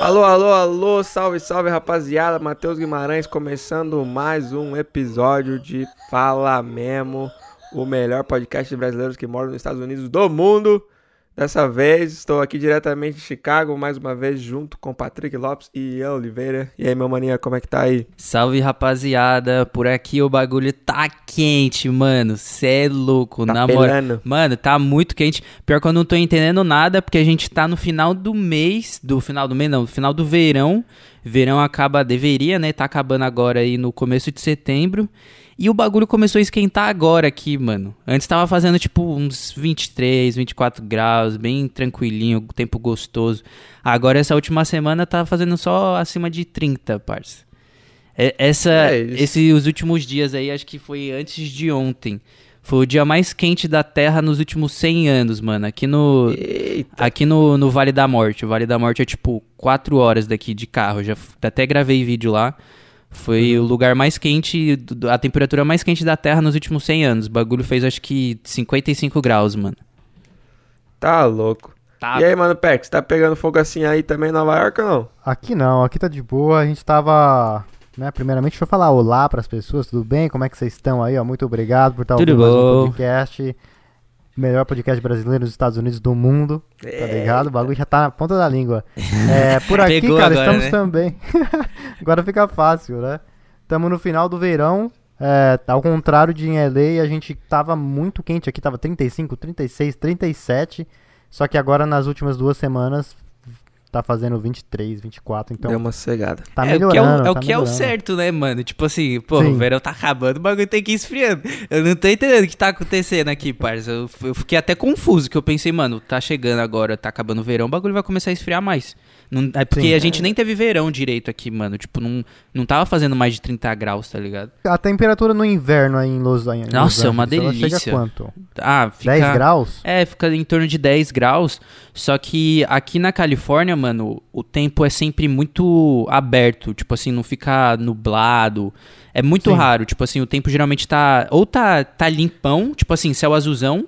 Alô, alô, alô, salve, salve rapaziada, Matheus Guimarães começando mais um episódio de Fala Memo, o melhor podcast de brasileiros que moram nos Estados Unidos do mundo. Dessa vez estou aqui diretamente de Chicago, mais uma vez junto com Patrick Lopes e Ian Oliveira. E aí, meu maninha, como é que tá aí? Salve rapaziada, por aqui o bagulho tá quente, mano. Cê é louco, Tá na moral. Mano, tá muito quente. Pior que eu não tô entendendo nada, porque a gente tá no final do mês, do final do mês não, no final do verão. Verão acaba, deveria, né? Tá acabando agora aí no começo de setembro. E o bagulho começou a esquentar agora aqui, mano. Antes tava fazendo tipo uns 23, 24 graus, bem tranquilinho, tempo gostoso. Agora essa última semana tá fazendo só acima de 30, parça. Essa, É esse, os últimos dias aí, acho que foi antes de ontem. Foi o dia mais quente da Terra nos últimos 100 anos, mano. Aqui no, Eita, aqui no, no Vale da Morte. O Vale da Morte é tipo 4 horas daqui de carro. Já até gravei vídeo lá. Foi Uhum. o lugar mais quente, a temperatura mais quente da Terra nos últimos 100 anos. O bagulho fez acho que 55 graus, mano. tá louco. Tá. E aí, mano, você tá pegando fogo assim aí também em Nova York ou não? Aqui não, aqui tá de boa. A gente tava, né, primeiramente deixa eu falar olá pras pessoas, tudo bem? Como é que vocês estão aí? Ó, muito obrigado por estar Tudo ouvindo mais um bom. podcast. Melhor podcast brasileiro nos Estados Unidos do mundo, tá ligado? O bagulho já tá na ponta da língua. É, por aqui, Pegou cara, agora, estamos né? também. agora fica fácil, né? Estamos no final do verão. É, ao contrário de em LA, a gente tava muito quente aqui, tava 35, 36, 37. Só que agora nas últimas duas semanas tá fazendo 23, 24, então Deu uma cegada. tá é o que é o, melhorando. é o tá que é o melhorando. certo, né, mano? Tipo assim, pô, Sim. o verão tá acabando, o bagulho tem que ir esfriando. Eu não tô entendendo o que tá acontecendo aqui, parça. Eu, eu fiquei até confuso, que eu pensei, mano, tá chegando agora, tá acabando o verão, o bagulho vai começar a esfriar mais. Não, é porque Sim. a gente nem teve verão direito aqui, mano. Tipo, não, não tava fazendo mais de 30 graus, tá ligado? A temperatura no inverno aí em Los Angeles. Nossa, é uma ela delícia. Chega quanto? Ah, fica... 10 graus? É, fica em torno de 10 graus. Só que aqui na Califórnia, mano, o tempo é sempre muito aberto. Tipo assim, não fica nublado. É muito Sim. raro. Tipo assim, o tempo geralmente tá. Ou tá, tá limpão, tipo assim, céu azulzão.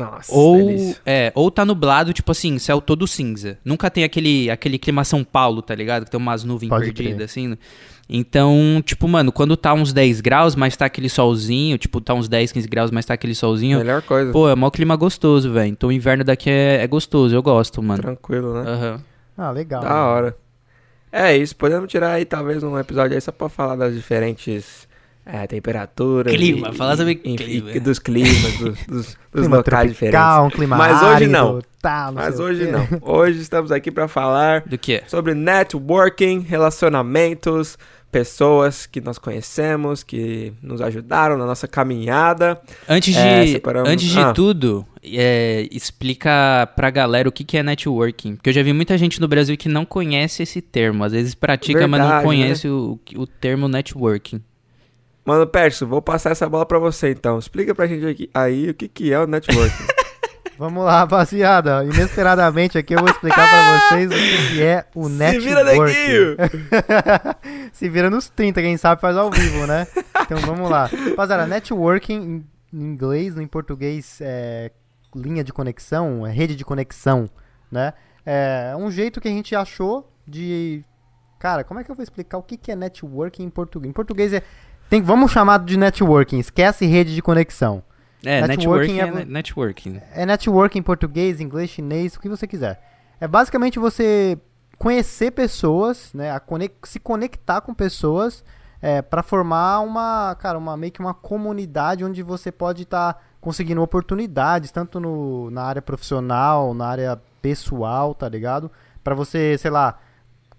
Nossa, Ou, delícia. é, ou tá nublado, tipo assim, céu todo cinza. Nunca tem aquele, aquele clima São Paulo, tá ligado? Que tem umas nuvens Pode perdidas, crer. assim. né? Então, tipo, mano, quando tá uns 10 graus, mas tá aquele solzinho, tipo, tá uns 10, 15 graus, mas tá aquele solzinho. Melhor coisa. Pô, é mó clima gostoso, velho. Então o inverno daqui é, é gostoso, eu gosto, mano. Tranquilo, né? Aham. Ah, legal. Da hora. É isso, podemos tirar aí talvez um episódio aí só pra falar das diferentes é, temperaturas. Clima, e- falar sobre clima. e dos climas, dos, dos, dos Clima locais tropical, diferentes. um clima Mas hoje árido, não. Tá, Mas sei o hoje não. Hoje estamos aqui pra falar Do que? sobre networking, relacionamentos, pessoas que nós conhecemos, que nos ajudaram na nossa caminhada. Antes de, É, separamos- antes de Ah. tudo, é, explica pra galera o que, que é networking. Porque eu já vi muita gente no Brasil que não conhece esse termo. Às vezes pratica, mas não Verdade, conhece o, o termo networking. Mano, Pércio, vou passar essa bola pra você então. Explica pra gente aqui, aí o que, que é o networking. Vamos lá, rapaziada. Inesperadamente aqui eu vou explicar pra vocês o que é o Se networking. vira, neguinho! Se vira nos 30, quem sabe faz ao vivo, né? Então vamos lá. Rapaziada, networking em inglês, em português é linha de conexão, é rede de conexão, né? É um jeito que a gente achou de... Cara, como é que eu vou explicar o que é networking em português? Em português é... Tem, vamos chamar de networking, esquece rede de conexão. É, Networking networking, é é, networking. É networking em português, inglês, chinês, o que você quiser. É basicamente você conhecer pessoas, né, a conex- se conectar com pessoas é, para formar uma, cara, uma meio que uma comunidade onde você pode estar conseguindo oportunidades tanto no, na área profissional, na área pessoal, tá ligado? Para você, sei lá,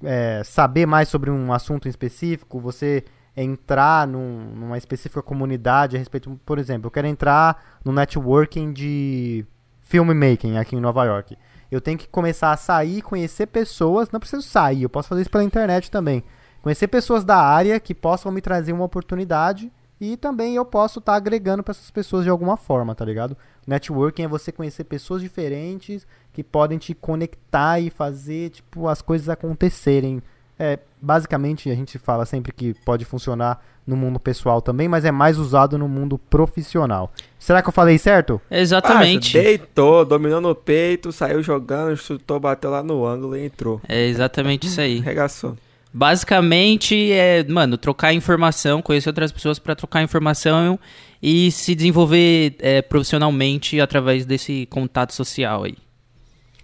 é, saber mais sobre um assunto em específico, você entrar num- numa específica comunidade a respeito, por exemplo, eu quero entrar no networking de filmmaking aqui em Nova York. Eu tenho que começar a sair, conhecer pessoas, não preciso sair, eu posso fazer isso pela internet também. Conhecer pessoas da área que possam me trazer uma oportunidade e também eu posso estar agregando para essas pessoas de alguma forma, tá ligado? Networking é você conhecer pessoas diferentes que podem te conectar e fazer, tipo, as coisas acontecerem. É, basicamente a gente fala sempre que pode funcionar no mundo pessoal também, mas é mais usado no mundo profissional. Será que eu falei certo? Exatamente. Ah, deitou, dominou no peito, saiu jogando, chutou, bateu lá no ângulo e entrou. É exatamente isso aí. Regaçou. Basicamente é, mano, trocar informação, conhecer outras pessoas para trocar informação e se desenvolver é, profissionalmente através desse contato social aí.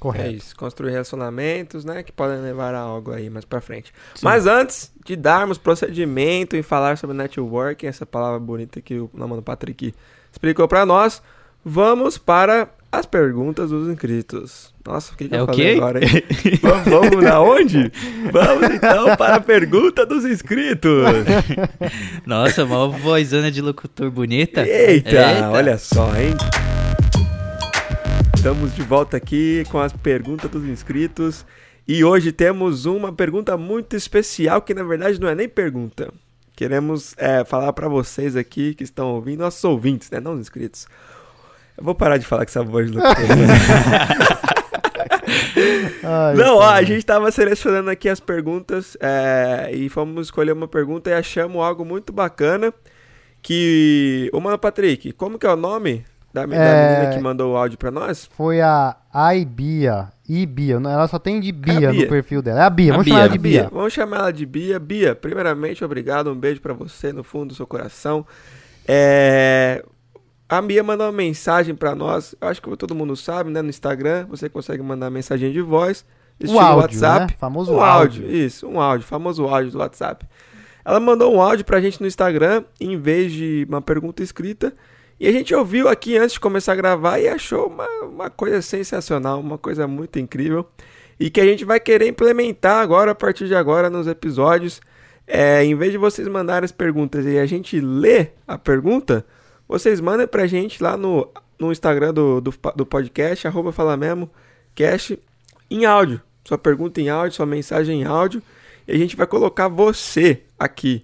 Correto. É isso, construir relacionamentos, né, que podem levar a algo aí mais pra frente. Sim. Mas antes de darmos procedimento e falar sobre networking, essa palavra bonita que o Namano Patrick explicou para nós, vamos para as perguntas dos inscritos. Nossa, o que, que é eu falei quê? agora, hein? vamos, vamos na onde? Vamos então para a pergunta dos inscritos. Nossa, uma vozona de locutor bonita. Eita, Eita, olha só, hein? Estamos de volta aqui com as perguntas dos inscritos. E hoje temos uma pergunta muito especial, que na verdade não é nem pergunta. Queremos é, falar para vocês aqui que estão ouvindo, nossos ouvintes, né? Não os inscritos. Eu vou parar de falar com essa voz do Não, ó, a gente estava selecionando aqui as perguntas é, e fomos escolher uma pergunta e achamos algo muito bacana. Que. Ô, mano, Patrick, como que é o nome da, da é... menina que mandou o áudio pra nós? Foi a Aibia. Ibia. Ela só tem de Bia, é Bia. no perfil dela. É a Bia. A Vamos Bia, chamar ela de Bia. Bia. Vamos chamar ela de Bia. Bia, primeiramente, obrigado. Um beijo para você no fundo do seu coração. É... A Bia mandou uma mensagem para nós. Eu acho que todo mundo sabe, né? No Instagram, você consegue mandar mensagem de voz. O áudio, WhatsApp. Né? Famoso um áudio. áudio. Isso, um áudio. Famoso áudio do WhatsApp. Ela mandou um áudio pra gente no Instagram, em vez de uma pergunta escrita. E a gente ouviu aqui antes de começar a gravar e achou uma, uma coisa sensacional, uma coisa muito incrível. E que a gente vai querer implementar agora, a partir de agora, nos episódios. É, em vez de vocês mandarem as perguntas e a gente ler a pergunta, vocês mandem pra gente lá no, no Instagram do, do, do podcast, arroba Fala Mesmo, cast, em áudio. Sua pergunta em áudio, sua mensagem em áudio. E a gente vai colocar você aqui.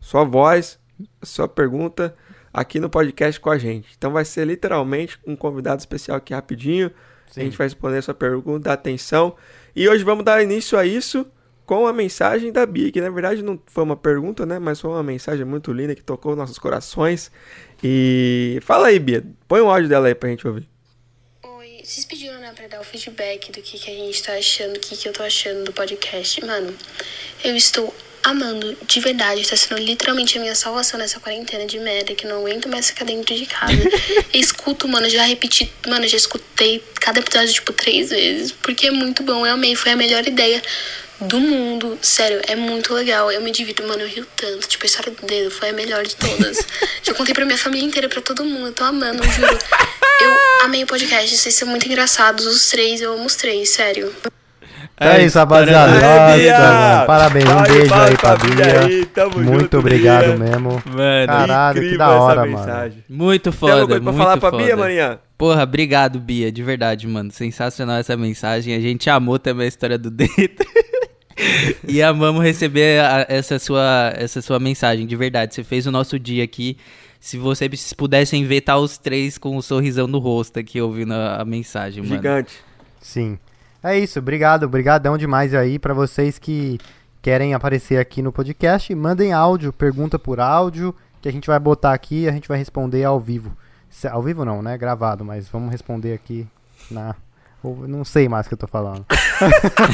Sua voz, sua pergunta aqui no podcast com a gente. Então vai ser literalmente um convidado especial aqui rapidinho. Sim. A gente vai responder a sua pergunta, atenção. E hoje vamos dar início a isso com a mensagem da Bia, que na verdade não foi uma pergunta, né? Mas foi uma mensagem muito linda que tocou nossos corações. E fala aí, Bia, põe um áudio dela aí pra gente ouvir. Oi, vocês pediram, né, pra dar o feedback do que, que a gente tá achando, o que, que eu tô achando do podcast. Mano, eu estou amando, de verdade. Tá sendo literalmente a minha salvação nessa quarentena de merda, que não aguento mais ficar dentro de casa. escuto, mano, já repeti, mano, já escutei cada episódio, tipo, três vezes, porque é muito bom, eu amei, foi a melhor ideia do mundo. Sério, é muito legal. Eu me divido, mano, eu rio tanto. Tipo, a história do dedo foi a melhor de todas. Já contei pra minha família inteira, pra todo mundo. Eu tô amando, eu juro. Eu amei o podcast, vocês são muito engraçados, os três, eu amo os três, sério. É, é isso, rapaziada. Nossa, parabéns. Um beijo aí pra Bia. Aí, Muito junto, obrigado Bia. mesmo. Mano, Caralho, que da hora, mano. Muito foda. Tem alguma coisa pra falar pra Bia, Marinha? Porra, obrigado, Bia. De verdade, mano. Sensacional essa mensagem. A gente amou também a história do dedo. e amamos receber a, essa, sua, essa sua mensagem. De verdade, você fez o nosso dia aqui. Se vocês pudessem ver, tá os três com um sorrisão no rosto aqui ouvindo a, a mensagem, mano. Gigante. Sim. É isso, obrigado, obrigadão demais aí para vocês que querem aparecer aqui no podcast. Mandem áudio, pergunta por áudio, que a gente vai botar aqui e a gente vai responder ao vivo. Ao vivo não, né? Gravado, mas vamos responder aqui na. Não sei mais o que eu tô falando.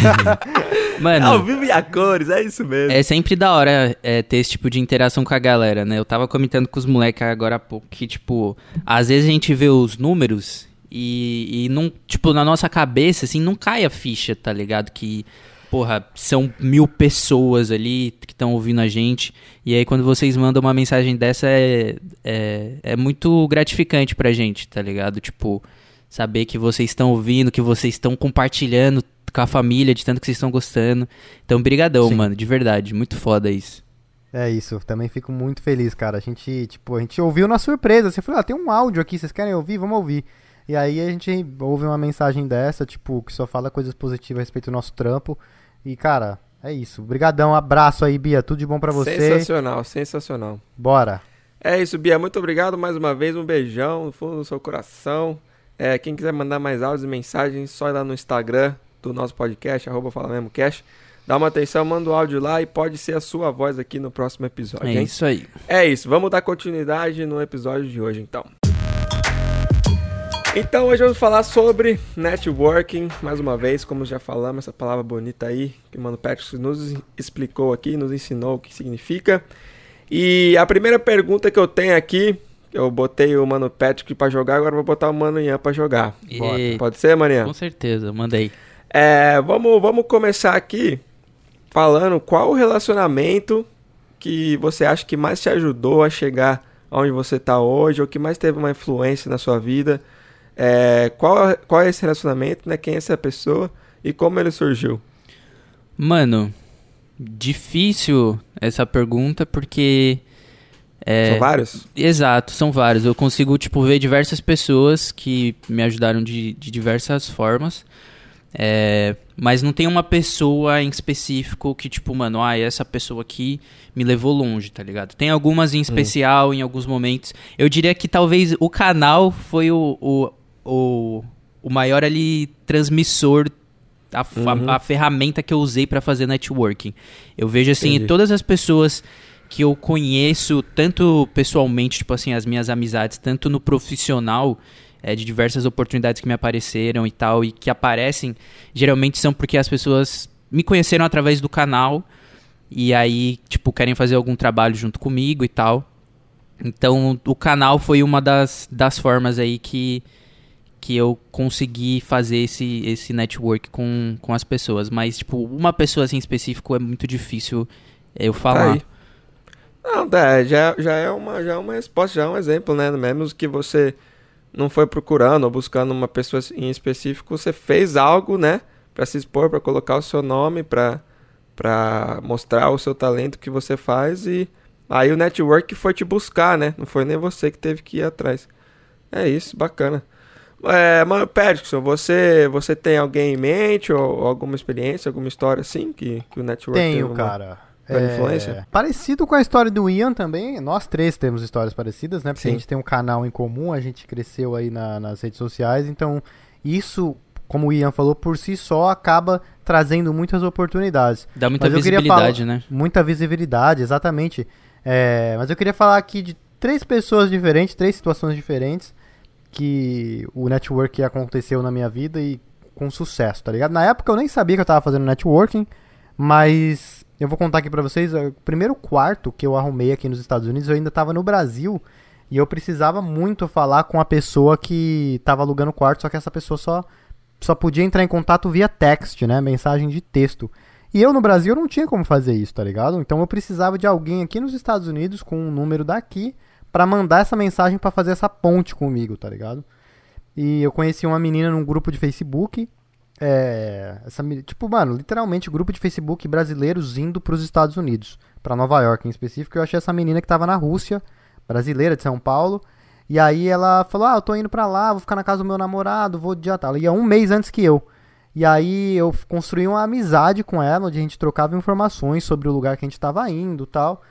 Mano, ao vivo e a cores, é isso mesmo. É sempre da hora é, ter esse tipo de interação com a galera, né? Eu tava comentando com os moleques agora há pouco que, tipo, às vezes a gente vê os números e, e não, tipo, na nossa cabeça, assim, não cai a ficha, tá ligado? Que, porra, são mil pessoas ali que estão ouvindo a gente. E aí, quando vocês mandam uma mensagem dessa, é, é, é muito gratificante pra gente, tá ligado? Tipo, saber que vocês estão ouvindo, que vocês estão compartilhando com a família, de tanto que vocês estão gostando. Então, brigadão, Sim. mano, de verdade. Muito foda isso. É isso, também fico muito feliz, cara. A gente, tipo, a gente ouviu na surpresa. Você falou, ah, tem um áudio aqui, vocês querem ouvir? Vamos ouvir. E aí a gente ouve uma mensagem dessa, tipo, que só fala coisas positivas a respeito do nosso trampo. E, cara, é isso. Obrigadão, abraço aí, Bia. Tudo de bom para você. Sensacional, sensacional. Bora. É isso, Bia. Muito obrigado mais uma vez. Um beijão no fundo do seu coração. É, quem quiser mandar mais áudios e mensagens, só ir lá no Instagram do nosso podcast, arroba Fala Mesmo Cash. dá uma atenção, manda o um áudio lá e pode ser a sua voz aqui no próximo episódio. É hein? isso aí. É isso, vamos dar continuidade no episódio de hoje então. Então hoje vamos falar sobre networking, mais uma vez, como já falamos, essa palavra bonita aí, que o Mano Patrick nos explicou aqui, nos ensinou o que significa. E a primeira pergunta que eu tenho aqui, eu botei o Mano Patrick para jogar, agora vou botar o Mano Ian para jogar. E... Pode ser, Mariana? Com certeza, manda aí. É, vamos, vamos começar aqui falando qual o relacionamento que você acha que mais te ajudou a chegar onde você está hoje, ou que mais teve uma influência na sua vida. É, qual, qual é esse relacionamento, né? Quem é essa pessoa e como ele surgiu? Mano, difícil essa pergunta porque. É, são vários? Exato, são vários. Eu consigo, tipo, ver diversas pessoas que me ajudaram de, de diversas formas. É, mas não tem uma pessoa em específico que, tipo, mano, ah, essa pessoa aqui me levou longe, tá ligado? Tem algumas em especial, hum. em alguns momentos. Eu diria que talvez o canal foi o, o, o, o maior ali transmissor, a, uhum. a, a ferramenta que eu usei para fazer networking. Eu vejo, assim, Entendi. todas as pessoas que eu conheço, tanto pessoalmente, tipo assim, as minhas amizades, tanto no profissional, é, de diversas oportunidades que me apareceram e tal, e que aparecem, geralmente são porque as pessoas me conheceram através do canal e aí, tipo, querem fazer algum trabalho junto comigo e tal. Então, o canal foi uma das, das formas aí que, que eu consegui fazer esse, esse network com, com as pessoas. Mas, tipo, uma pessoa assim específico é muito difícil eu falar. Tá Não, é, já, já, é uma, já é uma resposta, já é um exemplo, né? Mesmo que você não foi procurando ou buscando uma pessoa em específico, você fez algo, né, para se expor, para colocar o seu nome, para para mostrar o seu talento que você faz e aí o network foi te buscar, né? Não foi nem você que teve que ir atrás. É isso, bacana. É, mas Patterson, você você tem alguém em mente ou, ou, alguma experiência, alguma história assim que, que o network Tenho, cara. É, influência? Parecido com a história do Ian também, nós três temos histórias parecidas, né? Porque Sim. a gente tem um canal em comum, a gente cresceu aí na, nas redes sociais, então isso, como o Ian falou, por si só acaba trazendo muitas oportunidades. Dá muita mas visibilidade, falar, né? Muita visibilidade, exatamente. É, mas eu queria falar aqui de três pessoas diferentes, três situações diferentes que o network aconteceu na minha vida e com sucesso, tá ligado? Na época eu nem sabia que eu tava fazendo networking, mas eu vou contar aqui pra vocês, o primeiro quarto que eu arrumei aqui nos Estados Unidos, eu ainda tava no Brasil e eu precisava muito falar com a pessoa que tava alugando o quarto, só que essa pessoa só, só podia entrar em contato via text, né? Mensagem de texto. E eu no Brasil não tinha como fazer isso, tá ligado? Então eu precisava de alguém aqui nos Estados Unidos com um número daqui para mandar essa mensagem para fazer essa ponte comigo, tá ligado? E eu conheci uma menina num grupo de Facebook é, essa, tipo, mano, literalmente grupo de Facebook brasileiros indo para os Estados Unidos, para Nova York em específico. Eu achei essa menina que tava na Rússia, brasileira de São Paulo. E aí ela falou: Ah, eu tô indo pra lá, vou ficar na casa do meu namorado, vou dia tal. Ela ia um mês antes que eu. E aí eu construí uma amizade com ela, onde a gente trocava informações sobre o lugar que a gente tava indo tal.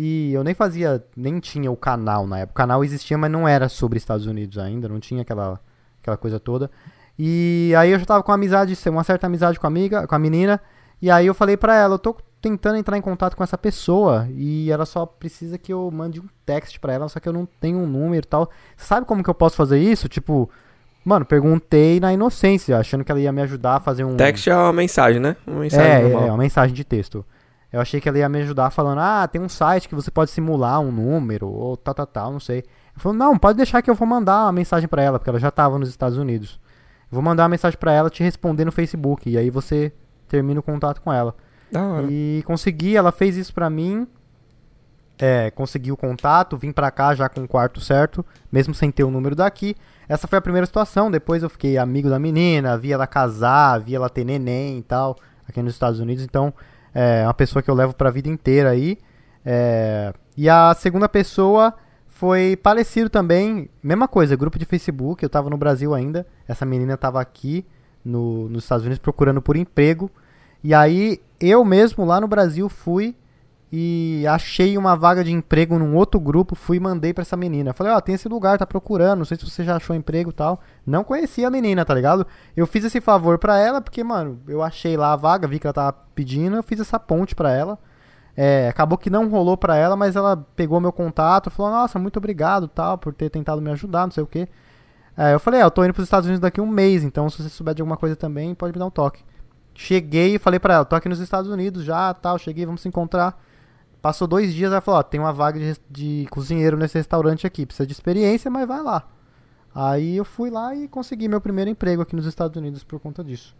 E eu nem fazia, nem tinha o canal na época. O canal existia, mas não era sobre Estados Unidos ainda, não tinha aquela, aquela coisa toda. E aí eu já tava com uma amizade, uma certa amizade com a amiga, com a menina, e aí eu falei pra ela, eu tô tentando entrar em contato com essa pessoa e ela só precisa que eu mande um text pra ela, só que eu não tenho um número e tal. Sabe como que eu posso fazer isso? Tipo, mano, perguntei na inocência, achando que ela ia me ajudar a fazer um Text é uma mensagem, né? Uma mensagem é, normal. é, uma mensagem de texto. Eu achei que ela ia me ajudar falando: "Ah, tem um site que você pode simular um número ou tal tal tal, não sei". Eu falei: "Não, pode deixar que eu vou mandar uma mensagem para ela, porque ela já tava nos Estados Unidos". Vou mandar uma mensagem para ela te responder no Facebook. E aí você termina o contato com ela. Da hora. E consegui, ela fez isso pra mim. É, consegui o contato, vim pra cá já com o quarto certo, mesmo sem ter o número daqui. Essa foi a primeira situação. Depois eu fiquei amigo da menina, vi ela casar, vi ela ter neném e tal, aqui nos Estados Unidos. Então, é uma pessoa que eu levo pra vida inteira aí. É... E a segunda pessoa foi parecido também, mesma coisa, grupo de Facebook, eu tava no Brasil ainda, essa menina tava aqui no, nos Estados Unidos procurando por emprego, e aí eu mesmo lá no Brasil fui e achei uma vaga de emprego num outro grupo, fui e mandei pra essa menina. Falei, ó, tem esse lugar, tá procurando, não sei se você já achou emprego e tal. Não conhecia a menina, tá ligado? Eu fiz esse favor pra ela, porque, mano, eu achei lá a vaga, vi que ela tava pedindo, eu fiz essa ponte pra ela. É, acabou que não rolou pra ela, mas ela pegou meu contato, falou, nossa, muito obrigado, tal, por ter tentado me ajudar, não sei o que. É, eu falei, é, eu tô indo pros Estados Unidos daqui um mês, então se você souber de alguma coisa também, pode me dar um toque. Cheguei e falei pra ela, tô aqui nos Estados Unidos já, tal, cheguei, vamos se encontrar. Passou dois dias, ela falou, ó, tem uma vaga de, de cozinheiro nesse restaurante aqui, precisa de experiência, mas vai lá. Aí eu fui lá e consegui meu primeiro emprego aqui nos Estados Unidos por conta disso.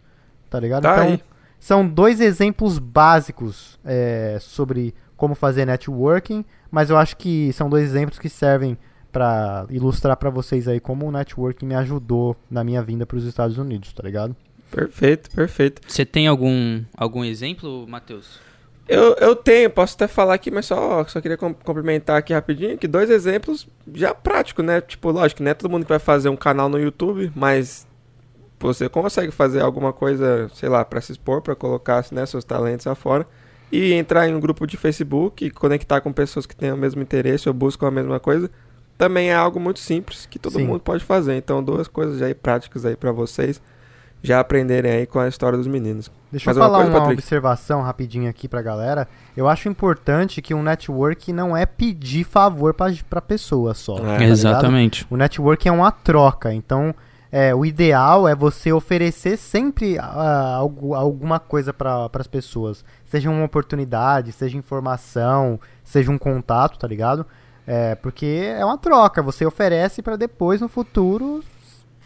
Tá ligado? Tá então, aí. são dois exemplos básicos é, sobre como fazer networking, mas eu acho que são dois exemplos que servem pra ilustrar pra vocês aí como o networking me ajudou na minha vinda pros Estados Unidos, tá ligado? Perfeito, perfeito. Você tem algum, algum exemplo, Matheus? Eu, eu tenho, posso até falar aqui, mas só, só queria com- complementar aqui rapidinho, que dois exemplos já práticos, né? Tipo, lógico, não é todo mundo que vai fazer um canal no YouTube, mas você consegue fazer alguma coisa, sei lá, pra se expor, pra colocar né, seus talentos afora. E entrar em um grupo de Facebook e conectar com pessoas que têm o mesmo interesse ou buscam a mesma coisa, também é algo muito simples que todo Sim. mundo pode fazer. Então, duas coisas aí práticas aí pra vocês já aprenderem aí com a história dos meninos. Deixa Mais eu uma falar coisa, uma observação rapidinho aqui pra galera. Eu acho importante que um network não é pedir favor pra, pra pessoa só. É. tá ligado? Exatamente. O network é uma troca, então é, o ideal é você oferecer sempre ah, algo, alguma coisa para as pessoas. Seja uma oportunidade, seja informação, seja um contato, tá ligado? É, porque é uma troca, você oferece para depois, no futuro,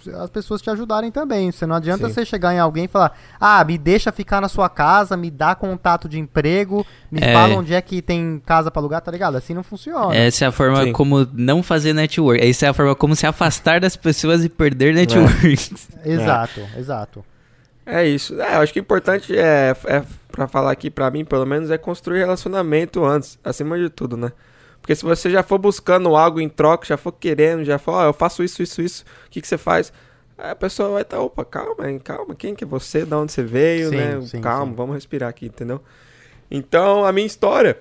as pessoas te ajudarem também. Você não adianta Sim. você chegar em alguém e falar, ah, me deixa ficar na sua casa, me dá contato de emprego, me É. fala onde é que tem casa para alugar, tá ligado? Assim não funciona. Essa é a forma Sim. como não fazer network. Essa é a forma como se afastar das pessoas e perder network. Exato, exato. É isso. É, eu acho que o importante é, é para falar aqui pra mim, pelo menos, é construir relacionamento antes, acima de tudo, né? Porque se você já for buscando algo em troca, já for querendo, já for, ó, eu faço isso, isso, isso, o que, que você faz? Aí a pessoa vai estar, opa, calma, hein, calma, quem que é você, de onde você veio, Sim, né? sim, calma, sim. vamos respirar aqui, entendeu? Então, a minha história,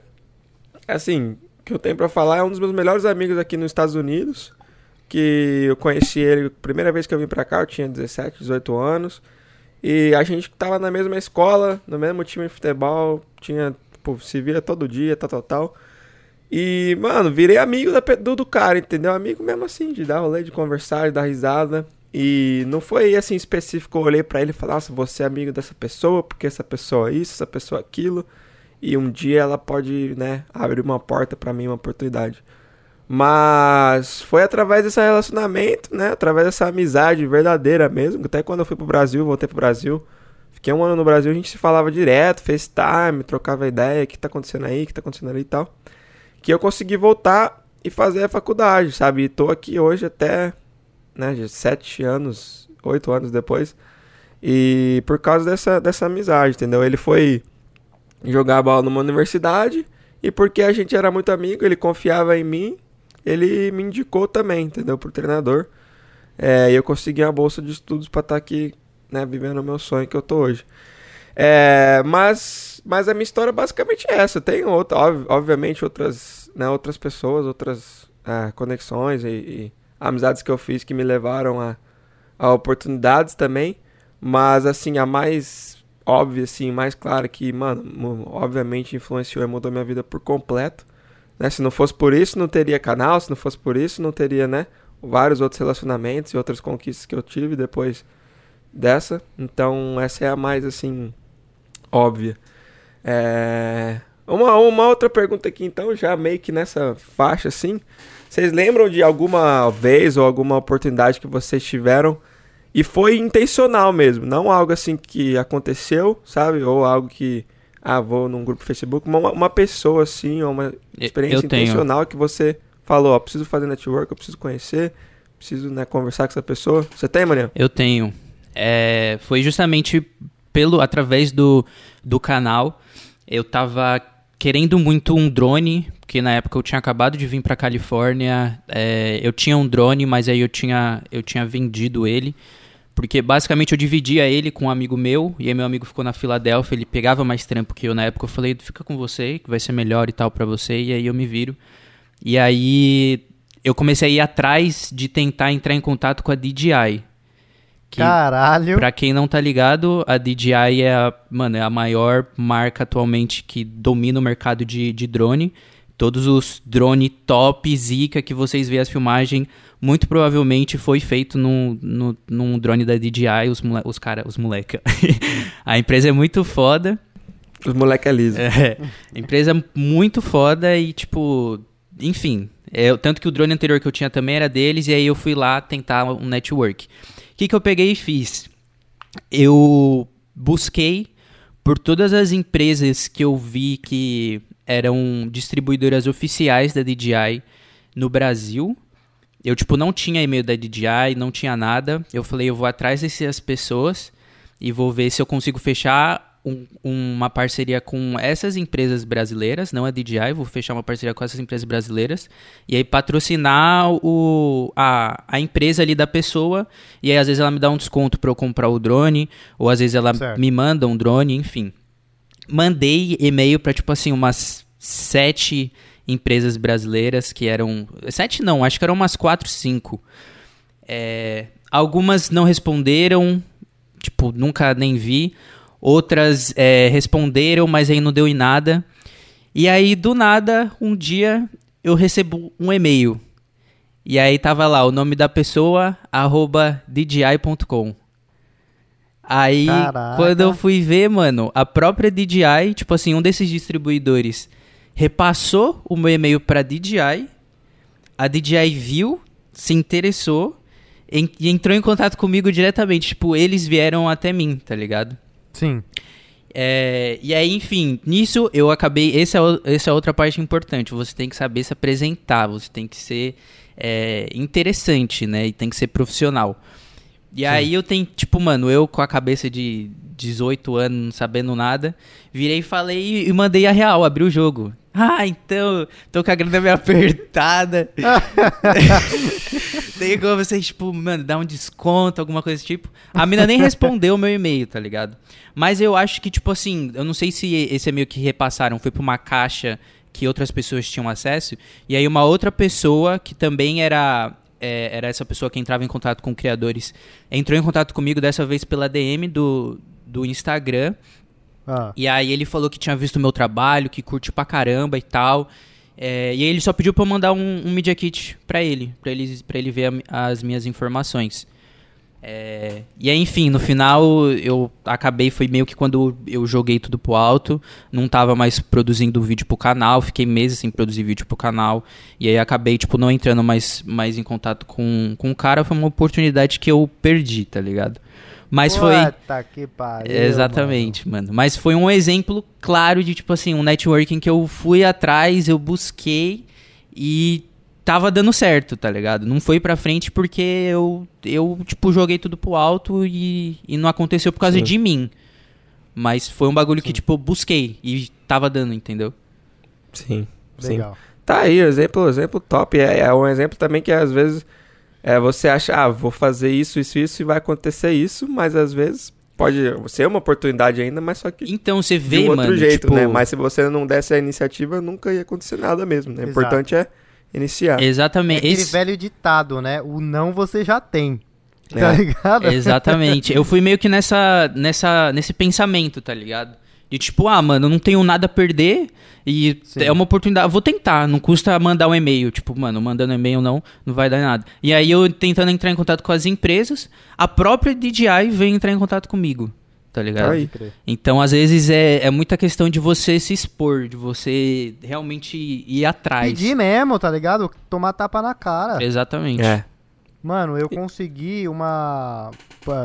assim, o que eu tenho pra falar é um dos meus melhores amigos aqui nos Estados Unidos, que eu conheci ele, primeira vez que eu vim pra cá, eu tinha 17, 18 anos, e a gente tava na mesma escola, no mesmo time de futebol, tinha, se via todo dia, tal, tal, tal. E, mano, virei amigo da do, do cara, entendeu? Amigo mesmo assim, de dar rolê, de conversar, de dar risada. E não foi assim específico, eu olhei pra ele e falei, nossa, você é amigo dessa pessoa, porque essa pessoa é isso, essa pessoa é aquilo. E um dia ela pode, né, abrir uma porta pra mim, uma oportunidade. Mas foi através desse relacionamento, né? Através dessa amizade verdadeira mesmo. Até quando eu fui pro Brasil, voltei pro Brasil. Fiquei um ano no Brasil, a gente se falava direto, FaceTime, trocava ideia, o que tá acontecendo aí, o que tá acontecendo ali e tal. Que eu consegui voltar e fazer a faculdade, sabe? E tô aqui hoje até, né, sete anos, oito anos depois. E por causa dessa, dessa amizade, entendeu? Ele foi jogar bola numa universidade e porque a gente era muito amigo, ele confiava em mim, ele me indicou também, entendeu? Pro treinador. É, e eu consegui a bolsa de estudos pra estar aqui, né, vivendo o meu sonho que eu tô hoje. É, mas, mas a minha história basicamente é essa. Tem outra, ob- obviamente outras, né, outras pessoas, outras é, conexões e, e amizades que eu fiz que me levaram a, a oportunidades também. Mas assim, a mais óbvia, assim, mais clara que, mano, obviamente influenciou e mudou minha vida por completo. Né? Se não fosse por isso, não teria canal. Se não fosse por isso, não teria, né? Vários outros relacionamentos e outras conquistas que eu tive depois dessa. Então, essa é a mais, assim, óbvia. É... Uma, uma outra pergunta aqui, então, já meio que nessa faixa, assim. Vocês lembram de alguma vez ou alguma oportunidade que vocês tiveram e foi intencional mesmo, não algo assim que aconteceu, sabe? Ou algo que, ah, vou num grupo Facebook, uma, uma pessoa assim, ou uma experiência intencional que você falou, ó, preciso fazer network, eu preciso conhecer, preciso, né, conversar com essa pessoa. Você tem, Maria? Eu tenho. É, foi justamente pelo através do, do canal. Eu tava querendo muito um drone, porque na época eu tinha acabado de vir pra Califórnia. é, eu tinha um drone, mas aí eu tinha, eu tinha vendido ele Porque basicamente eu dividia ele com um amigo meu, e aí meu amigo ficou na Filadélfia, ele pegava mais trampo que eu na época. Eu falei, fica com você, que vai ser melhor e tal pra você, e aí eu me viro. E aí eu comecei a ir atrás de tentar entrar em contato com a DJI. Que, Caralho. Pra quem não tá ligado, a DJI é a, mano, é a maior marca atualmente que domina o mercado de, de drone. Todos os drone top, zica que vocês vê as filmagens, muito provavelmente foi feito num, num, num drone da DJI, os, mole, os cara, os moleca. a empresa é muito foda. Os moleque é liso. É, a empresa é muito foda e, tipo, enfim. É, tanto que o drone anterior que eu tinha também era deles, e aí eu fui lá tentar um network. O que, que eu peguei e fiz? Eu busquei por todas as empresas que eu vi que eram distribuidoras oficiais da DJI no Brasil. Eu, tipo, não tinha e-mail da DJI, não tinha nada. Eu falei, eu vou atrás dessas pessoas e vou ver se eu consigo fechar um, uma parceria com essas empresas brasileiras, não a DJI, vou fechar uma parceria com essas empresas brasileiras, e aí patrocinar o, a, a empresa ali da pessoa, e aí às vezes ela me dá um desconto para eu comprar o drone, ou às vezes ela Certo. me manda um drone, enfim. Mandei e-mail para tipo assim, umas sete empresas brasileiras que eram. Sete não, acho que eram umas quatro, cinco. É, algumas não responderam, tipo, nunca nem vi. Outras é, responderam, mas aí não deu em nada. E aí, do nada, um dia eu recebo um e-mail. E aí tava lá o nome da pessoa, arroba dji.com. Aí, Caraca. quando eu fui ver, mano, a própria DJI, tipo assim, um desses distribuidores repassou o meu e-mail pra DJI. A DJI viu, se interessou e entrou em contato comigo diretamente. Tipo, eles vieram até mim, tá ligado? Sim. É, e aí, enfim, nisso eu acabei. Essa é, essa é outra parte importante. Você tem que saber se apresentar, você tem que ser é, interessante, né? E tem que ser profissional. E aí eu tenho, tipo, mano, eu com a cabeça de 18 anos, não sabendo nada, virei falei e mandei a real, abri o jogo. Ah, então, tô com a grana meio apertada. Tem como vocês, tipo, mano, dar um desconto, alguma coisa desse tipo. A mina nem respondeu o meu e-mail, tá ligado? Mas eu acho que, tipo assim, eu não sei se esse e-mail que repassaram foi pra uma caixa que outras pessoas tinham acesso. E aí uma outra pessoa, que também era, é, era essa pessoa que entrava em contato com criadores, entrou em contato comigo dessa vez pela DM do, do Instagram. Ah, E aí ele falou que tinha visto o meu trabalho, que curte pra caramba e tal. É, e aí ele só pediu pra eu mandar um, um Media Kit pra ele, pra ele, pra ele ver a as minhas informações. É, e aí, enfim, no final eu acabei, foi meio que quando eu joguei tudo pro alto, não tava mais produzindo vídeo pro canal, fiquei meses sem produzir vídeo pro canal, e aí acabei, tipo, não entrando mais, mais em contato com, com o cara, foi uma oportunidade que eu perdi, tá ligado? Mas foi... Puta que pariu. Exatamente, mano. Mas foi um exemplo claro de, tipo assim, um networking que eu fui atrás, eu busquei e tava dando certo, tá ligado? Não foi pra frente porque eu, eu tipo, joguei tudo pro alto e, e não aconteceu por causa Sim. de mim. Mas foi um bagulho que, tipo, eu busquei e tava dando, entendeu? Sim, sim. Legal. Tá aí, exemplo, exemplo top. É, é um exemplo também que às vezes é, você acha, ah, vou fazer isso, isso, isso e vai acontecer isso, mas às vezes pode ser uma oportunidade ainda, mas só que Então você de vê, um outro mano, jeito, tipo... né? Mas se você não desse a iniciativa, nunca ia acontecer nada mesmo, né? O importante é iniciar. É Exatamente. aquele Esse- velho ditado, né? O não você já tem. É. Tá ligado? Exatamente. Eu fui meio que nessa, nessa, nesse pensamento, tá ligado? De tipo, ah, mano, eu não tenho nada a perder e Sim. é uma oportunidade. Vou tentar, não custa mandar um e-mail. Tipo, mano, mandando e-mail não, não vai dar nada. E aí eu tentando entrar em contato com as empresas, a própria DJI vem entrar em contato comigo, tá ligado? Aí. Então, às vezes, é, é muita questão de você se expor, de você realmente ir atrás. Pedir mesmo, tá ligado? Tomar tapa na cara. Exatamente. É. Mano, eu consegui uma.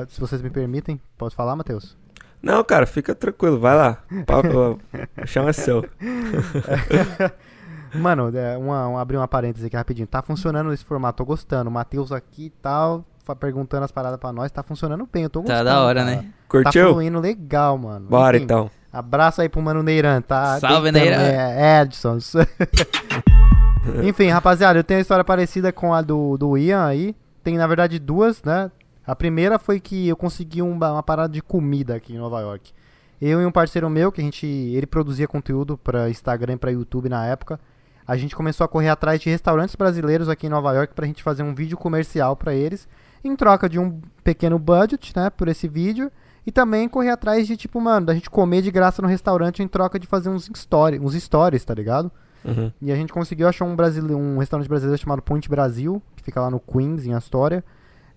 Se vocês me permitem, posso falar, Matheus? Não, cara, fica tranquilo, vai lá. Papo- é seu. Mano, é, uma, uma- abrir uma parêntese aqui rapidinho. Tá funcionando esse formato, tô gostando. O Matheus aqui e tal, fa- perguntando as paradas pra nós. Tá funcionando bem, eu tô Tá gostando. da hora, cara. né? Tá Curtiu? fluindo legal, mano. Bora Enfim, então. Abraço aí pro Mano Neiran, tá? Salve, Neiran. É, Edson. Enfim, rapaziada, eu tenho uma história parecida com a do, do Ian aí. Tem, na verdade, duas, né? A primeira foi que eu consegui um, uma parada de comida aqui em Nova York. Eu e um parceiro meu, que a gente. Ele produzia conteúdo para Instagram e pra YouTube na época. A gente começou a correr atrás de restaurantes brasileiros aqui em Nova York pra gente fazer um vídeo comercial para eles. Em troca de um pequeno budget, né? Por esse vídeo. E também correr atrás de, tipo, mano, da gente comer de graça no restaurante em troca de fazer uns, story, uns stories, tá ligado? Uhum. E a gente conseguiu achar um, brasileiro, um restaurante brasileiro chamado Ponte Brasil, que fica lá no Queens, em Astoria.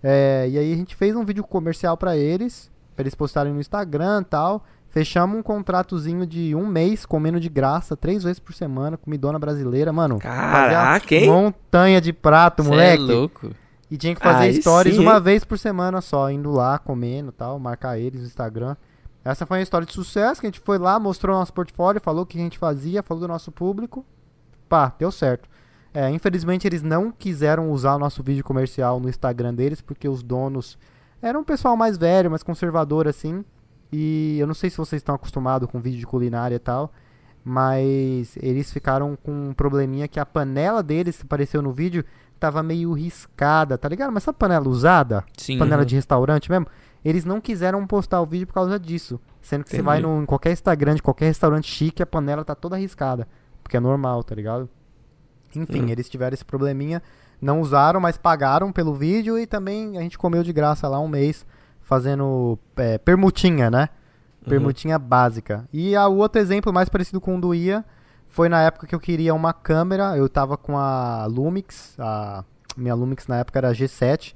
É, e aí a gente fez um vídeo comercial para eles, pra eles postarem no Instagram e tal. Fechamos um contratozinho de um mês, comendo de graça, três vezes por semana, comidona brasileira, mano. Caraca, hein? montanha de prato, Cê moleque. é louco. E tinha que fazer Aí stories sim, uma hein? vez por semana só, indo lá, comendo e tal, marcar eles no Instagram. Essa foi uma história de sucesso, que a gente foi lá, mostrou nosso portfólio, falou o que a gente fazia, falou do nosso público. Pá, deu certo. É, infelizmente eles não quiseram usar o nosso vídeo comercial no Instagram deles, porque os donos eram um pessoal mais velho, mais conservador assim. E eu não sei se vocês estão acostumados com vídeo de culinária e tal, mas eles ficaram com um probleminha que a panela deles, que apareceu no vídeo, tava meio riscada, tá ligado? Mas essa panela usada, Sim. panela Uhum. de restaurante mesmo, eles não quiseram postar o vídeo por causa disso. Sendo que você Entendi. vai no, em qualquer Instagram de qualquer restaurante chique, a panela tá toda riscada. Porque é normal, tá ligado? Enfim, Hum. eles tiveram esse probleminha, não usaram, mas pagaram pelo vídeo e também a gente comeu de graça lá um mês fazendo é, permutinha, né? Uhum. Permutinha básica. E o outro exemplo mais parecido com o do Ia foi na época que eu queria uma câmera. Eu tava com a Lumix, a minha Lumix na época era a G7,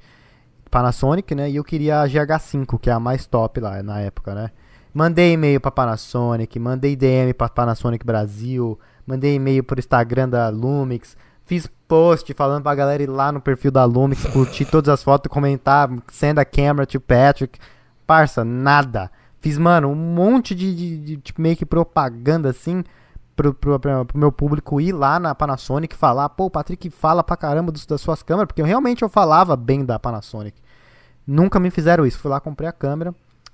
Panasonic, né? E eu queria a GH5, que é a mais top lá na época, né? Mandei e-mail pra Panasonic, mandei DM pra Panasonic Brasil, mandei e-mail pro Instagram da Lumix, fiz post falando pra galera ir lá no perfil da Lumix, curtir todas as fotos, comentar, send a camera to Patrick. Parça, nada. Fiz, mano, um monte de, de, de, tipo, meio que propaganda assim pro, pro, pro, meu público ir lá na Panasonic e falar, pô, o Patrick fala pra caramba dos, das suas câmeras, porque eu, realmente eu falava bem da Panasonic. Nunca me fizeram isso. Fui lá, comprei a câmera.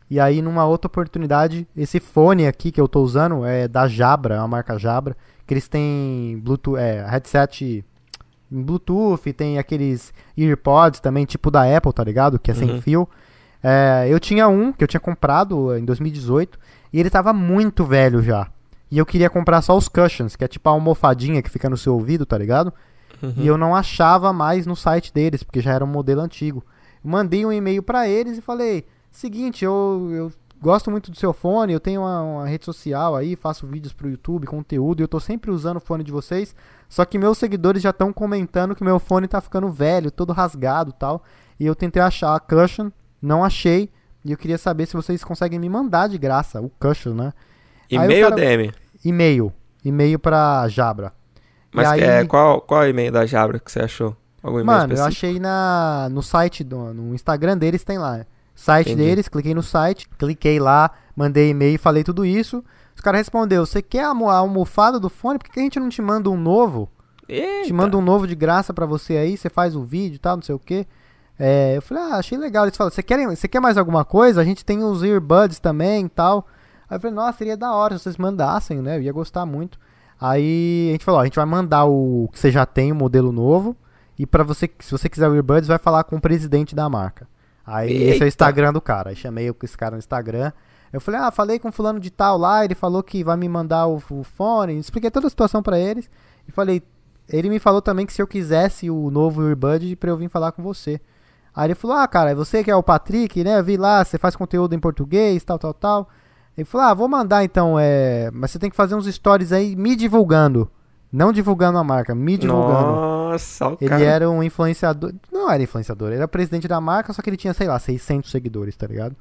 E aí, numa outra oportunidade, esse fone aqui que eu tô usando é da Jabra, é uma marca Jabra, que eles têm Bluetooth, é, headset Bluetooth, tem aqueles EarPods também, tipo da Apple, tá ligado? Que é sem Uhum. fio. É, eu tinha um que eu tinha comprado em 2018 e ele tava muito velho já. E eu queria comprar só os cushions, que é tipo a almofadinha que fica no seu ouvido, tá ligado? Uhum. E eu não achava mais no site deles, porque já era um modelo antigo. Mandei um e-mail pra eles e falei: seguinte, eu, eu gosto muito do seu fone, eu tenho uma, uma rede social aí, faço vídeos pro YouTube, conteúdo, e eu tô sempre usando o fone de vocês. Só que meus seguidores já estão comentando que meu fone tá ficando velho, todo rasgado e tal. E eu tentei achar a cushion, não achei. E eu queria saber se vocês conseguem me mandar de graça o cushion, né? O E-mail cara- DM? E-mail. E-mail pra Jabra. Mas aí- é, qual, qual e-mail da Jabra que você achou? Algum Mano, eu achei na, no site, do, no Instagram deles tem lá. Site Entendi. deles, cliquei no site, cliquei lá, mandei e-mail, falei tudo isso. Os caras respondeu, você quer a almo- a almofada do fone? Por que a gente não te manda um novo? Eita. Te manda um novo de graça pra você aí, você faz o vídeo e tal, não sei o que. eu falei, ah, achei legal. Eles falaram, você quer, você quer mais alguma coisa? A gente tem os earbuds também e tal. Aí eu falei, nossa, seria da hora se vocês mandassem, né? Eu ia gostar muito. Aí a gente falou, ó, a gente vai mandar o que você já tem, o modelo novo. E para você, se você quiser o earbuds, vai falar com o presidente da marca. Aí esse é Eita. o Instagram do cara. Aí chamei esse cara no Instagram. Eu falei, ah, falei com fulano de tal lá, ele falou que vai me mandar o, o fone. Expliquei toda a situação pra eles. E falei, ele me falou também que se eu quisesse o novo earbud, pra eu vir falar com você. Aí ele falou, ah, cara, você que é o Patrick, né? Eu vi lá, você faz conteúdo em português, tal, tal, tal. Ele falou, ah, vou mandar então, é... mas você tem que fazer uns stories aí me divulgando. Não divulgando a marca, me divulgando. Nossa, o Ele cara. era um influenciador. Não era influenciador, ele era presidente da marca, só que ele tinha, sei lá, 600 seguidores, tá ligado?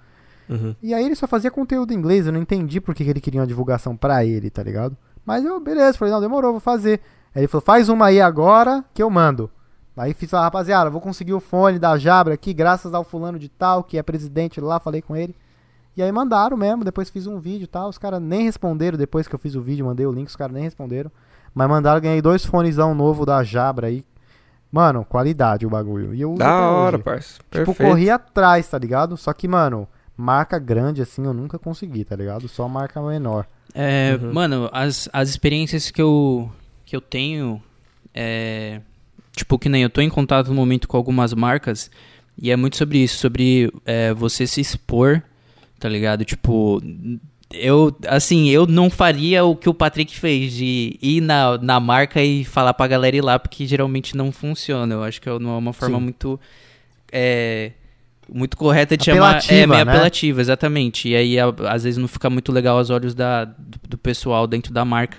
Uhum. E aí ele só fazia conteúdo em inglês, eu não entendi por que que ele queria uma divulgação pra ele, tá ligado? Mas eu, beleza, falei, não, demorou, vou fazer. Aí ele falou, faz uma aí agora que eu mando. Aí fiz, ah, rapaziada, vou conseguir o fone da Jabra aqui, graças ao fulano de tal, que é presidente lá, falei com ele. E aí mandaram mesmo, depois fiz um vídeo e tal, os caras nem responderam depois que eu fiz o vídeo, mandei o link, os caras nem responderam. Mas mandaram, ganhei dois fonesão novo da Jabra aí. Mano, qualidade o bagulho. E eu uso Da hora, parça. Tipo, Perfeito. corri atrás, tá ligado? Só que, mano, marca grande assim eu nunca consegui, tá ligado? Só marca menor. É, Uhum. Mano, as, as experiências que eu, que eu tenho, é, tipo, que nem eu tô em contato no momento com algumas marcas, E é muito sobre isso, sobre é, você se expor, tá ligado? Tipo, eu, assim, eu não faria o que o Patrick fez, de ir na, na marca e falar pra galera ir lá, porque geralmente não funciona. Eu acho que não é uma forma Sim. muito. É, muito correta de chamar. É, meio né? apelativa, exatamente. E aí, às vezes, não fica muito legal aos olhos da, do, do pessoal dentro da marca.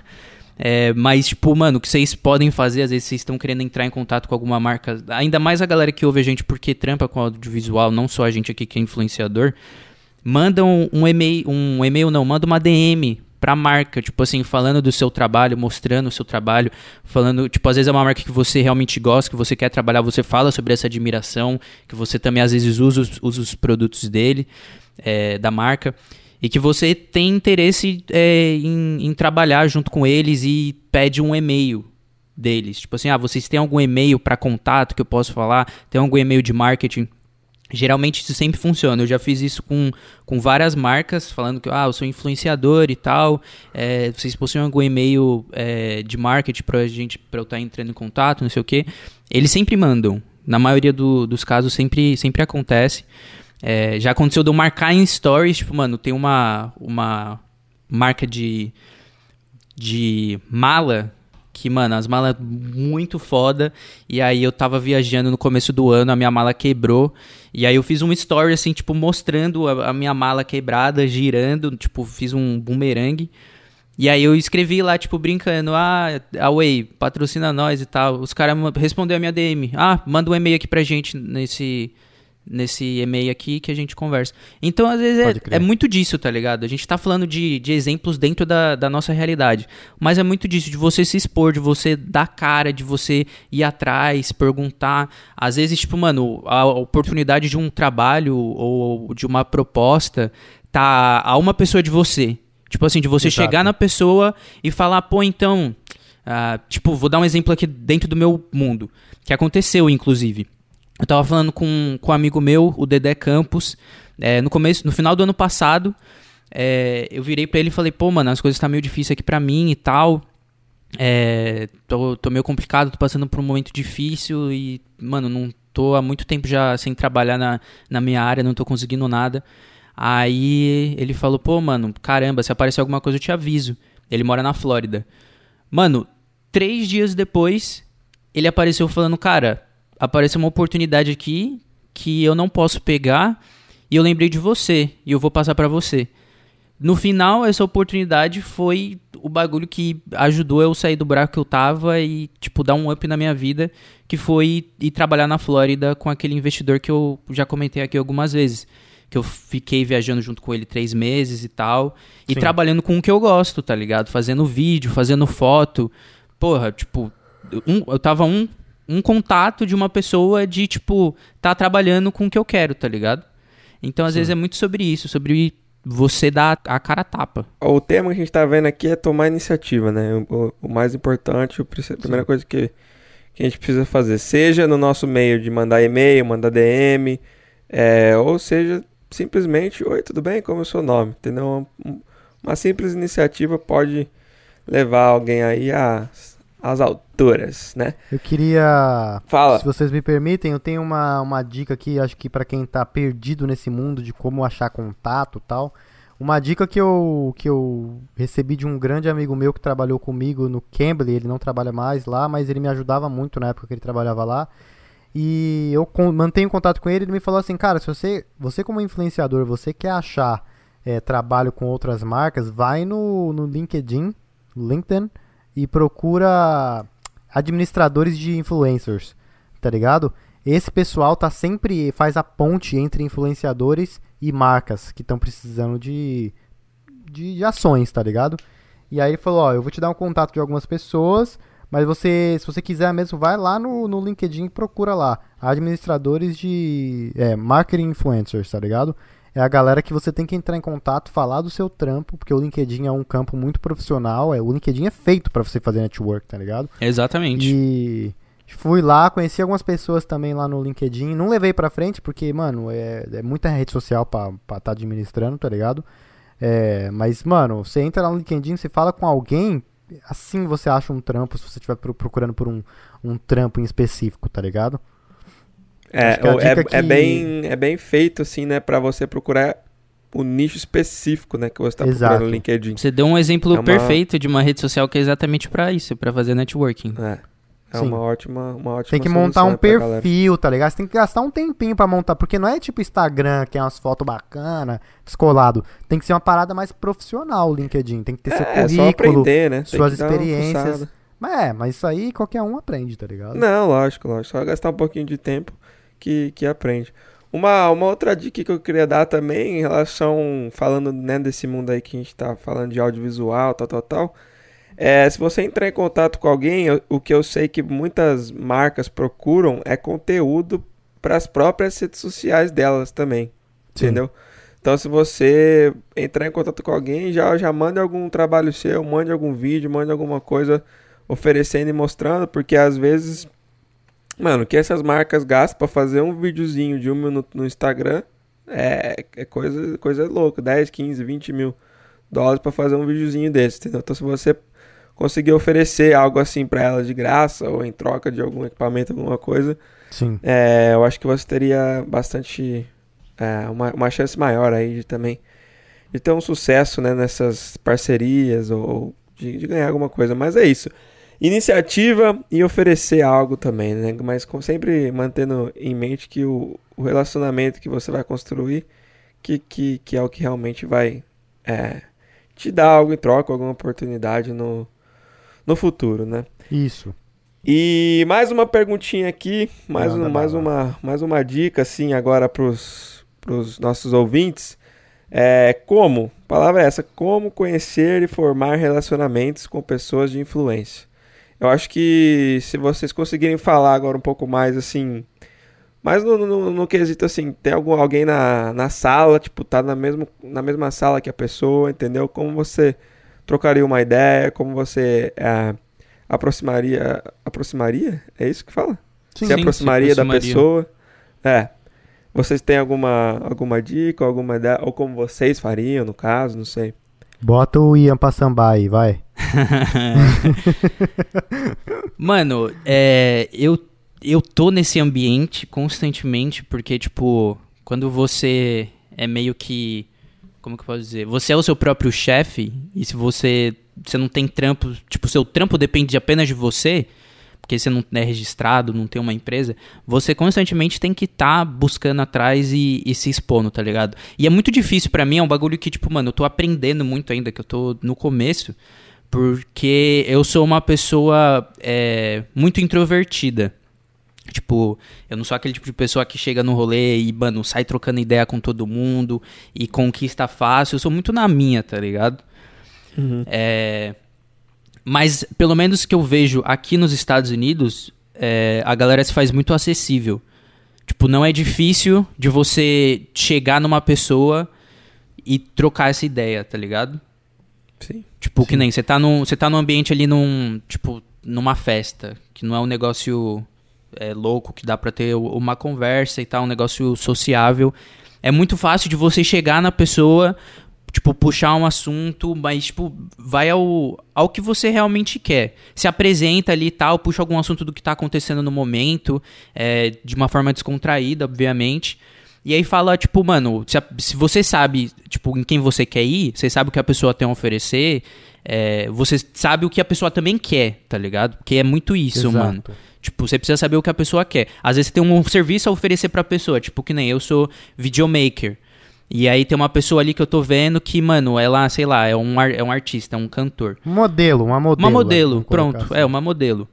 É, mas, tipo, mano, o que vocês podem fazer, às vezes vocês estão querendo entrar em contato com alguma marca, ainda mais a galera que ouve a gente porque trampa com audiovisual, não só a gente aqui que é influenciador, manda um, um e-mail, um e-mail não, manda uma DM pra marca, tipo assim, falando do seu trabalho, mostrando o seu trabalho, falando, tipo, às vezes é uma marca que você realmente gosta, que você quer trabalhar, você fala sobre essa admiração, que você também às vezes usa os, usa os produtos dele, é, da marca, e que você tem interesse é, em, em trabalhar junto com eles e pede um e-mail deles. Tipo assim, ah, vocês têm algum e-mail para contato que eu posso falar? Tem algum e-mail de marketing? Geralmente isso sempre funciona. Eu já fiz isso com, com várias marcas, falando que ah, eu sou influenciador e tal. É, vocês possuem algum e-mail é, de marketing pra gente para eu estar tá entrando em contato, não sei o que. Eles sempre mandam. Na maioria do, dos casos sempre, sempre acontece. É, já aconteceu de eu marcar em stories, tipo, mano, tem uma, uma marca de, de mala que, mano, as malas muito foda. E aí eu tava viajando no começo do ano, a minha mala quebrou. E aí eu fiz um story, assim, tipo, mostrando a, a minha mala quebrada, girando, tipo, fiz um bumerangue. E aí eu escrevi lá, tipo, brincando, ah, Away, patrocina nós e tal. Os caras responderam a minha DM. Ah, manda um e-mail aqui pra gente nesse nesse e-mail aqui que a gente conversa. Então, às vezes, é, é, muito disso, tá ligado? A gente tá falando de, de exemplos dentro da, da nossa realidade. Mas é muito disso, de você se expor, de você dar cara, de você ir atrás, perguntar. Às vezes, tipo, mano, a oportunidade de um trabalho ou de uma proposta tá a uma pessoa de você. Tipo assim, de você Exato. chegar na pessoa e falar, pô, então. Uh, tipo, vou dar um exemplo aqui dentro do meu mundo. Que aconteceu, inclusive. Eu tava falando com, com um amigo meu, o Dedé Campos, é, no começo, no final do ano passado, é, eu virei para ele e falei, pô, mano, as coisas tá meio difíceis aqui pra mim e tal. É, tô, tô meio complicado, tô passando por um momento difícil e, mano, não tô há muito tempo já sem trabalhar na, na minha área, não tô conseguindo nada. Aí ele falou, pô, mano, caramba, se aparecer alguma coisa eu te aviso. Ele mora na Flórida. Mano, três dias depois, ele apareceu falando, cara, apareceu uma oportunidade aqui que eu não posso pegar e eu lembrei de você e eu vou passar para você. No final, essa oportunidade foi o bagulho que ajudou eu sair do buraco que eu tava e, tipo, dar um up na minha vida, que foi ir trabalhar na Flórida com aquele investidor que eu já comentei aqui algumas vezes. Que eu fiquei viajando junto com ele três meses e tal. E Sim. trabalhando com o que eu gosto, tá ligado? Fazendo vídeo, fazendo foto. Porra, tipo, um, eu tava um um contato de uma pessoa de, tipo, tá trabalhando com o que eu quero, tá ligado? Então, às Sim. vezes, é muito sobre isso, sobre você dar a cara a tapa. O tema que a gente tá vendo aqui é tomar iniciativa, né? O, o mais importante, a primeira Sim. coisa que, que a gente precisa fazer, seja no nosso meio de mandar e-mail, mandar DM, é, ou seja, simplesmente, oi, tudo bem? Como é o seu nome? Entendeu? Uma, uma simples iniciativa pode levar alguém aí a às alturas, né? Eu queria. Fala. Se vocês me permitem, eu tenho uma, uma dica aqui, acho que para quem tá perdido nesse mundo de como achar contato e tal. Uma dica que eu, que eu recebi de um grande amigo meu que trabalhou comigo no Cambly, ele não trabalha mais lá, mas ele me ajudava muito na época que ele trabalhava lá. E eu mantenho contato com ele, ele me falou assim, cara, se você, você como influenciador, você quer achar é, trabalho com outras marcas, vai no, no LinkedIn, LinkedIn, e procura administradores de influencers, tá ligado? Esse pessoal tá sempre faz a ponte entre influenciadores e marcas que estão precisando de, de, de ações, tá ligado? E aí ele falou, ó, eu vou te dar um contato de algumas pessoas, mas você, se você quiser mesmo, vai lá no, no LinkedIn e procura lá. Administradores de é, marketing influencers, tá ligado? É a galera que você tem que entrar em contato, falar do seu trampo, porque o LinkedIn é um campo muito profissional, é, o LinkedIn é feito para você fazer network, tá ligado? Exatamente. E fui lá, conheci algumas pessoas também lá no LinkedIn, não levei pra frente, porque, mano, é, é muita rede social pra estar tá administrando, tá ligado? É, mas, mano, você entra lá no LinkedIn, você fala com alguém, assim você acha um trampo, se você estiver procurando por um, um trampo em específico, tá ligado? É, que é, dica é que- bem, é bem feito, assim, né? Pra você procurar o nicho específico, né? Que você tá Exato. procurando no LinkedIn. Você deu um exemplo É uma- perfeito de uma rede social que é exatamente pra isso, pra fazer networking. É. É Sim. uma ótima, uma ótima Tem que montar um perfil, tá ligado? Você tem que gastar um tempinho pra montar, porque não é tipo Instagram, que é umas fotos bacanas, descolado. Tem que ser uma parada mais profissional o LinkedIn. Tem que ter seu É, é só currículo. aprender, né? Suas experiências. Mas é, mas isso aí qualquer um aprende, tá ligado? Não, lógico, lógico. Só gastar um pouquinho de tempo que, que aprende. Uma, uma outra dica que eu queria dar também em relação, falando né, desse mundo aí que a gente tá falando de audiovisual, tal, tal, tal. É, se você entrar em contato com alguém, eu- o que eu sei que muitas marcas procuram é conteúdo para as próprias redes sociais delas também. Sim. Entendeu? Então, se você entrar em contato com alguém, já, já mande algum trabalho seu, mande algum vídeo, mande alguma coisa oferecendo e mostrando, porque às vezes, mano, o que essas marcas gastam pra fazer um videozinho de um minuto no Instagram é, é coisa, coisa louca, 10, 15, 20 mil dólares pra fazer um videozinho desse, entendeu? Então, se você conseguir oferecer algo assim pra ela de graça ou em troca de algum equipamento, alguma coisa, Sim. é, eu acho que você teria bastante. é, uma, uma chance maior aí de também. De ter um sucesso né, nessas parcerias ou de, de ganhar alguma coisa. Mas é isso. Iniciativa e oferecer algo também, né? Mas com, sempre mantendo em mente que o, o relacionamento que você vai construir, que, que, que é o que realmente vai é, te dar algo em troca, alguma oportunidade no, no futuro, né? Isso. E mais uma perguntinha aqui, mais, um, mais, uma, mais uma dica assim agora pros, pros nossos ouvintes. É como, palavra é essa, como conhecer e formar relacionamentos com pessoas de influência. Eu acho que se vocês conseguirem falar agora um pouco mais assim, mais no, no, no quesito assim, tem algum, alguém na, na sala, tipo, tá na, mesmo, na mesma sala que a pessoa, entendeu? Como você trocaria uma ideia, como você é, aproximaria. Aproximaria? É isso que fala? Sim, se aproximaria se da aproximaria. pessoa. É. Vocês têm alguma, alguma dica, alguma ideia? Ou como vocês fariam, no caso, não sei. Bota o Ian pra sambar aí, vai. Mano, é, eu, eu tô nesse ambiente constantemente porque, tipo, quando você é meio que. Como que eu posso dizer? Você é o seu próprio chefe e se você, você não tem trampo, tipo, seu trampo depende apenas de você, porque você não é registrado, não tem uma empresa, você constantemente tem que estar buscando atrás e, e se expondo, tá ligado? E é muito difícil pra mim, é um bagulho que, tipo, mano, eu tô aprendendo muito ainda, que eu tô no começo, porque eu sou uma pessoa é, muito introvertida. Tipo, eu não sou aquele tipo de pessoa que chega no rolê e, mano, sai trocando ideia com todo mundo e conquista fácil. Eu sou muito na minha, tá ligado? É, mas, pelo menos que eu vejo aqui nos Estados Unidos, é, a galera se faz muito acessível. Tipo, não é difícil de você chegar numa pessoa e trocar essa ideia, tá ligado? Sim. Tipo, que nem você tá num, você tá num ambiente ali num, tipo, numa festa, que não é um negócio é, louco, que dá pra ter uma conversa e tal, um negócio sociável. É muito fácil de você chegar na pessoa, tipo, puxar um assunto, mas, tipo, vai ao, ao que você realmente quer. Se apresenta ali e tal, puxa algum assunto do que tá acontecendo no momento, é, de uma forma descontraída, obviamente. E aí fala, tipo, mano, se, a- se você sabe, tipo, em quem você quer ir, você sabe o que a pessoa tem a oferecer, é, você sabe o que a pessoa também quer, tá ligado? Porque é muito isso, Exato. mano. Tipo, você precisa saber o que a pessoa quer. Às vezes você tem um serviço a oferecer pra pessoa, tipo, que nem eu sou videomaker. E aí tem uma pessoa ali que eu tô vendo que, mano, ela, sei lá, é um, é um artista, é um cantor. Um modelo, uma modelo. Uma modelo, colocar pronto. assim. É, uma modelo.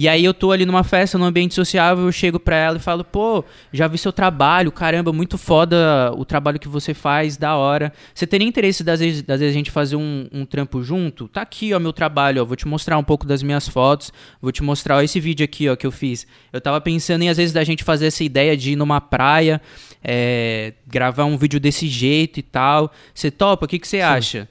E aí eu tô ali numa festa, num ambiente sociável, eu chego pra ela e falo, pô, já vi seu trabalho, caramba, muito foda o trabalho que você faz, da hora. Você teria interesse das vezes, das vezes a gente fazer um, um trampo junto? Tá aqui, ó, meu trabalho, ó, vou te mostrar um pouco das minhas fotos, vou te mostrar ó, esse vídeo aqui, ó, que eu fiz. Eu tava pensando em, às vezes, da gente fazer essa ideia de ir numa praia, é, gravar um vídeo desse jeito e tal. Você topa? O que que você acha?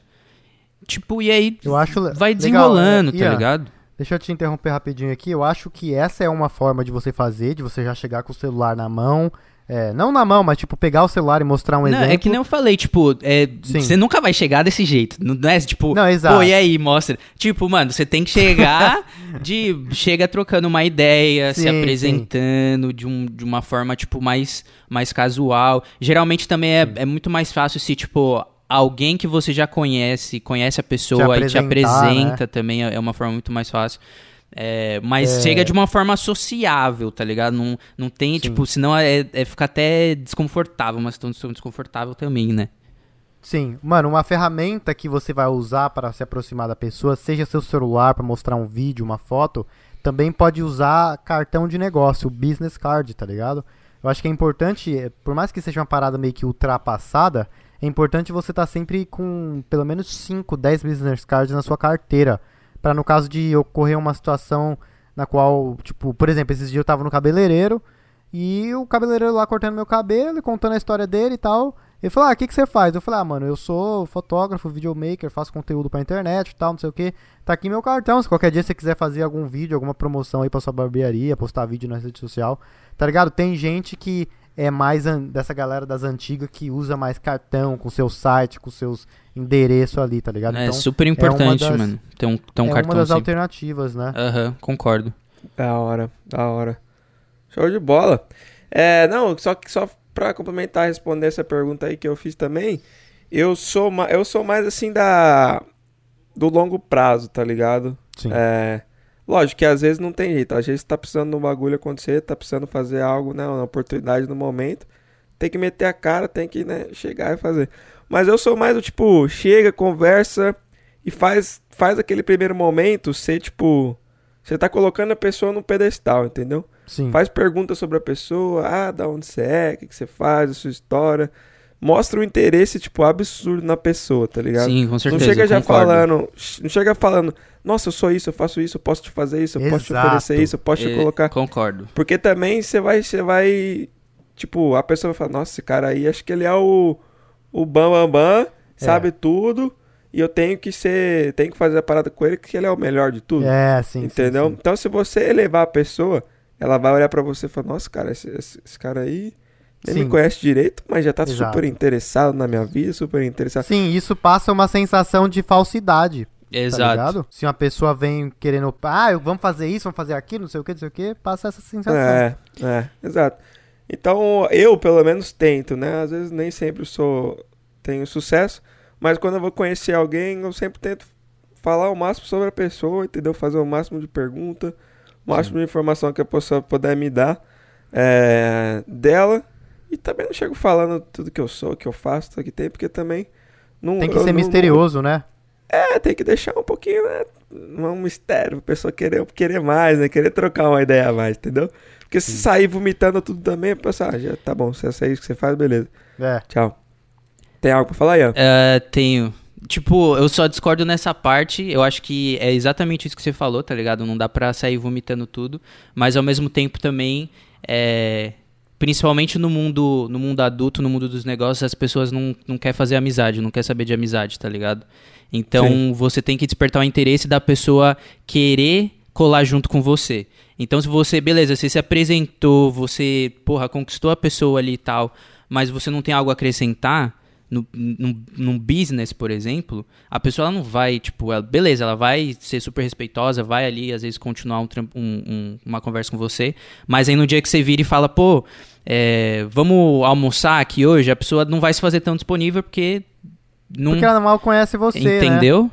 Tipo, e aí Eu acho vai legal, desenrolando, é, tá Ian, ligado? Deixa eu te interromper rapidinho aqui. Eu acho que essa é uma forma de você fazer, de você já chegar com o celular na mão, É, não na mão, mas tipo, pegar o celular e mostrar um Não, exemplo. é que nem eu falei, tipo, é, você nunca vai chegar desse jeito. Não é tipo, Não, exato. pô, e aí, mostra. Tipo, mano, você tem que chegar de. Chega trocando uma ideia, se Sim, apresentando de, um, de uma forma, tipo, mais, mais casual. Geralmente também é, é muito mais fácil se, tipo. Alguém que você já conhece, conhece a pessoa e te apresenta né? também é uma forma muito mais fácil. É, mas É. chega de uma forma sociável, tá ligado? Não, não tem, tipo, senão é, é ficar até desconfortável, uma situação desconfortável também, né? Sim, mano, uma ferramenta que você vai usar para se aproximar da pessoa, seja seu celular para mostrar um vídeo, uma foto, também pode usar cartão de negócio, business card, tá ligado? Eu acho que é importante, eh, por mais que seja uma parada meio que ultrapassada, é importante você estar sempre com pelo menos 5, 10 business cards na sua carteira, para no caso de ocorrer uma situação na qual, tipo, por exemplo, esses dias eu tava no cabeleireiro e o cabeleireiro lá cortando meu cabelo, e contando a história dele e tal. Ele falou: Ah, o que, que você faz? Eu falei: Ah, mano, eu sou fotógrafo, videomaker, faço conteúdo pra internet e tal, não sei o que. Tá aqui meu cartão. Se qualquer dia você quiser fazer algum vídeo, alguma promoção aí pra sua barbearia, postar vídeo na rede social, tá ligado? Tem gente que é mais an- dessa galera das antigas que usa mais cartão com seu site, com seus endereços ali, tá ligado? é super importante, das- mano. Ter um, ter um é cartão uma das sempre. alternativas, né? Aham, concordo. Da hora, da hora. Show de bola. É, não, só que só pra complementar responder essa pergunta aí que eu fiz também, eu sou, ma- eu sou mais assim da do longo prazo, tá ligado? Sim. É, lógico que às vezes não tem jeito, às vezes tá precisando de um bagulho acontecer, tá precisando fazer algo, né, uma oportunidade no momento, tem que meter a cara, tem que, né, chegar e fazer. Mas eu sou mais do tipo, chega, conversa e faz faz aquele primeiro momento ser tipo, você tá colocando a pessoa no pedestal, entendeu? Sim. Faz perguntas sobre a pessoa, ah, da onde você é, o que, que você faz, a sua história. Mostra um interesse, tipo, absurdo na pessoa, tá ligado? Sim, com certeza. não chega já concordo. falando, não chega falando, nossa, eu sou isso, eu faço isso, eu posso te fazer isso, eu posso te Exato. oferecer isso, eu posso te É, colocar. Concordo. Porque também você vai, você vai, tipo, a pessoa vai falar, nossa, esse cara aí, acho que ele é o, o bam bam bam, sabe tudo, e eu tenho que ser, tenho que fazer a parada com ele, que ele é o melhor de tudo. É, sim. sim, Entendeu? sim. Então, se você elevar a pessoa, ela vai olhar pra você e falar: Nossa, cara, esse, esse- esse cara aí nem Sim. me conhece direito, mas já tá Exato. super interessado na minha vida, super interessado. Sim, isso passa uma sensação de falsidade. Tá Exato. ligado? Se uma pessoa vem querendo, ah, vamos fazer isso, vamos fazer aquilo, não sei o que, não sei o que, passa essa sensação. É, é, exato. Então, eu pelo menos tento, né? Às vezes nem sempre sou tenho sucesso, mas quando eu vou conhecer alguém, eu sempre tento falar o máximo sobre a pessoa, entendeu? Fazer o máximo de pergunta, o máximo de informação que a pessoa puder me dar é, dela. E também não chego falando tudo que eu sou, que eu faço, tudo que tem, porque também não Tem que ser não- misterioso, né? é, tem que deixar um pouquinho, né? Um mistério, a pessoa querer, querer mais, né? Querer trocar uma ideia a mais, entendeu? Porque se sair vomitando tudo também, a pessoa, ah, já tá bom, se essa é isso que você faz, beleza. É. Tchau. Tem algo pra falar, Ian? É, tenho. Tipo, eu só discordo nessa parte. Eu acho que é exatamente isso que você falou, tá ligado? Não dá pra sair vomitando tudo. Mas ao mesmo tempo também, é, principalmente no mundo, no mundo adulto, no mundo dos negócios, as pessoas não, não querem fazer amizade, não quer saber de amizade, tá ligado? Então Sim. você tem que despertar o interesse da pessoa querer colar junto com você. Então se você, beleza, você se apresentou, você, porra, conquistou a pessoa ali e tal, mas você não tem algo a acrescentar, no, num, num business, por exemplo, a pessoa ela não vai, tipo, ela, beleza, ela vai ser super respeitosa, vai ali, às vezes, continuar um- um- uma conversa com você, mas aí no dia que você vira e fala, pô, é, vamos almoçar aqui hoje, a pessoa não vai se fazer tão disponível porque não. Porque ela mal conhece você, né? entendeu?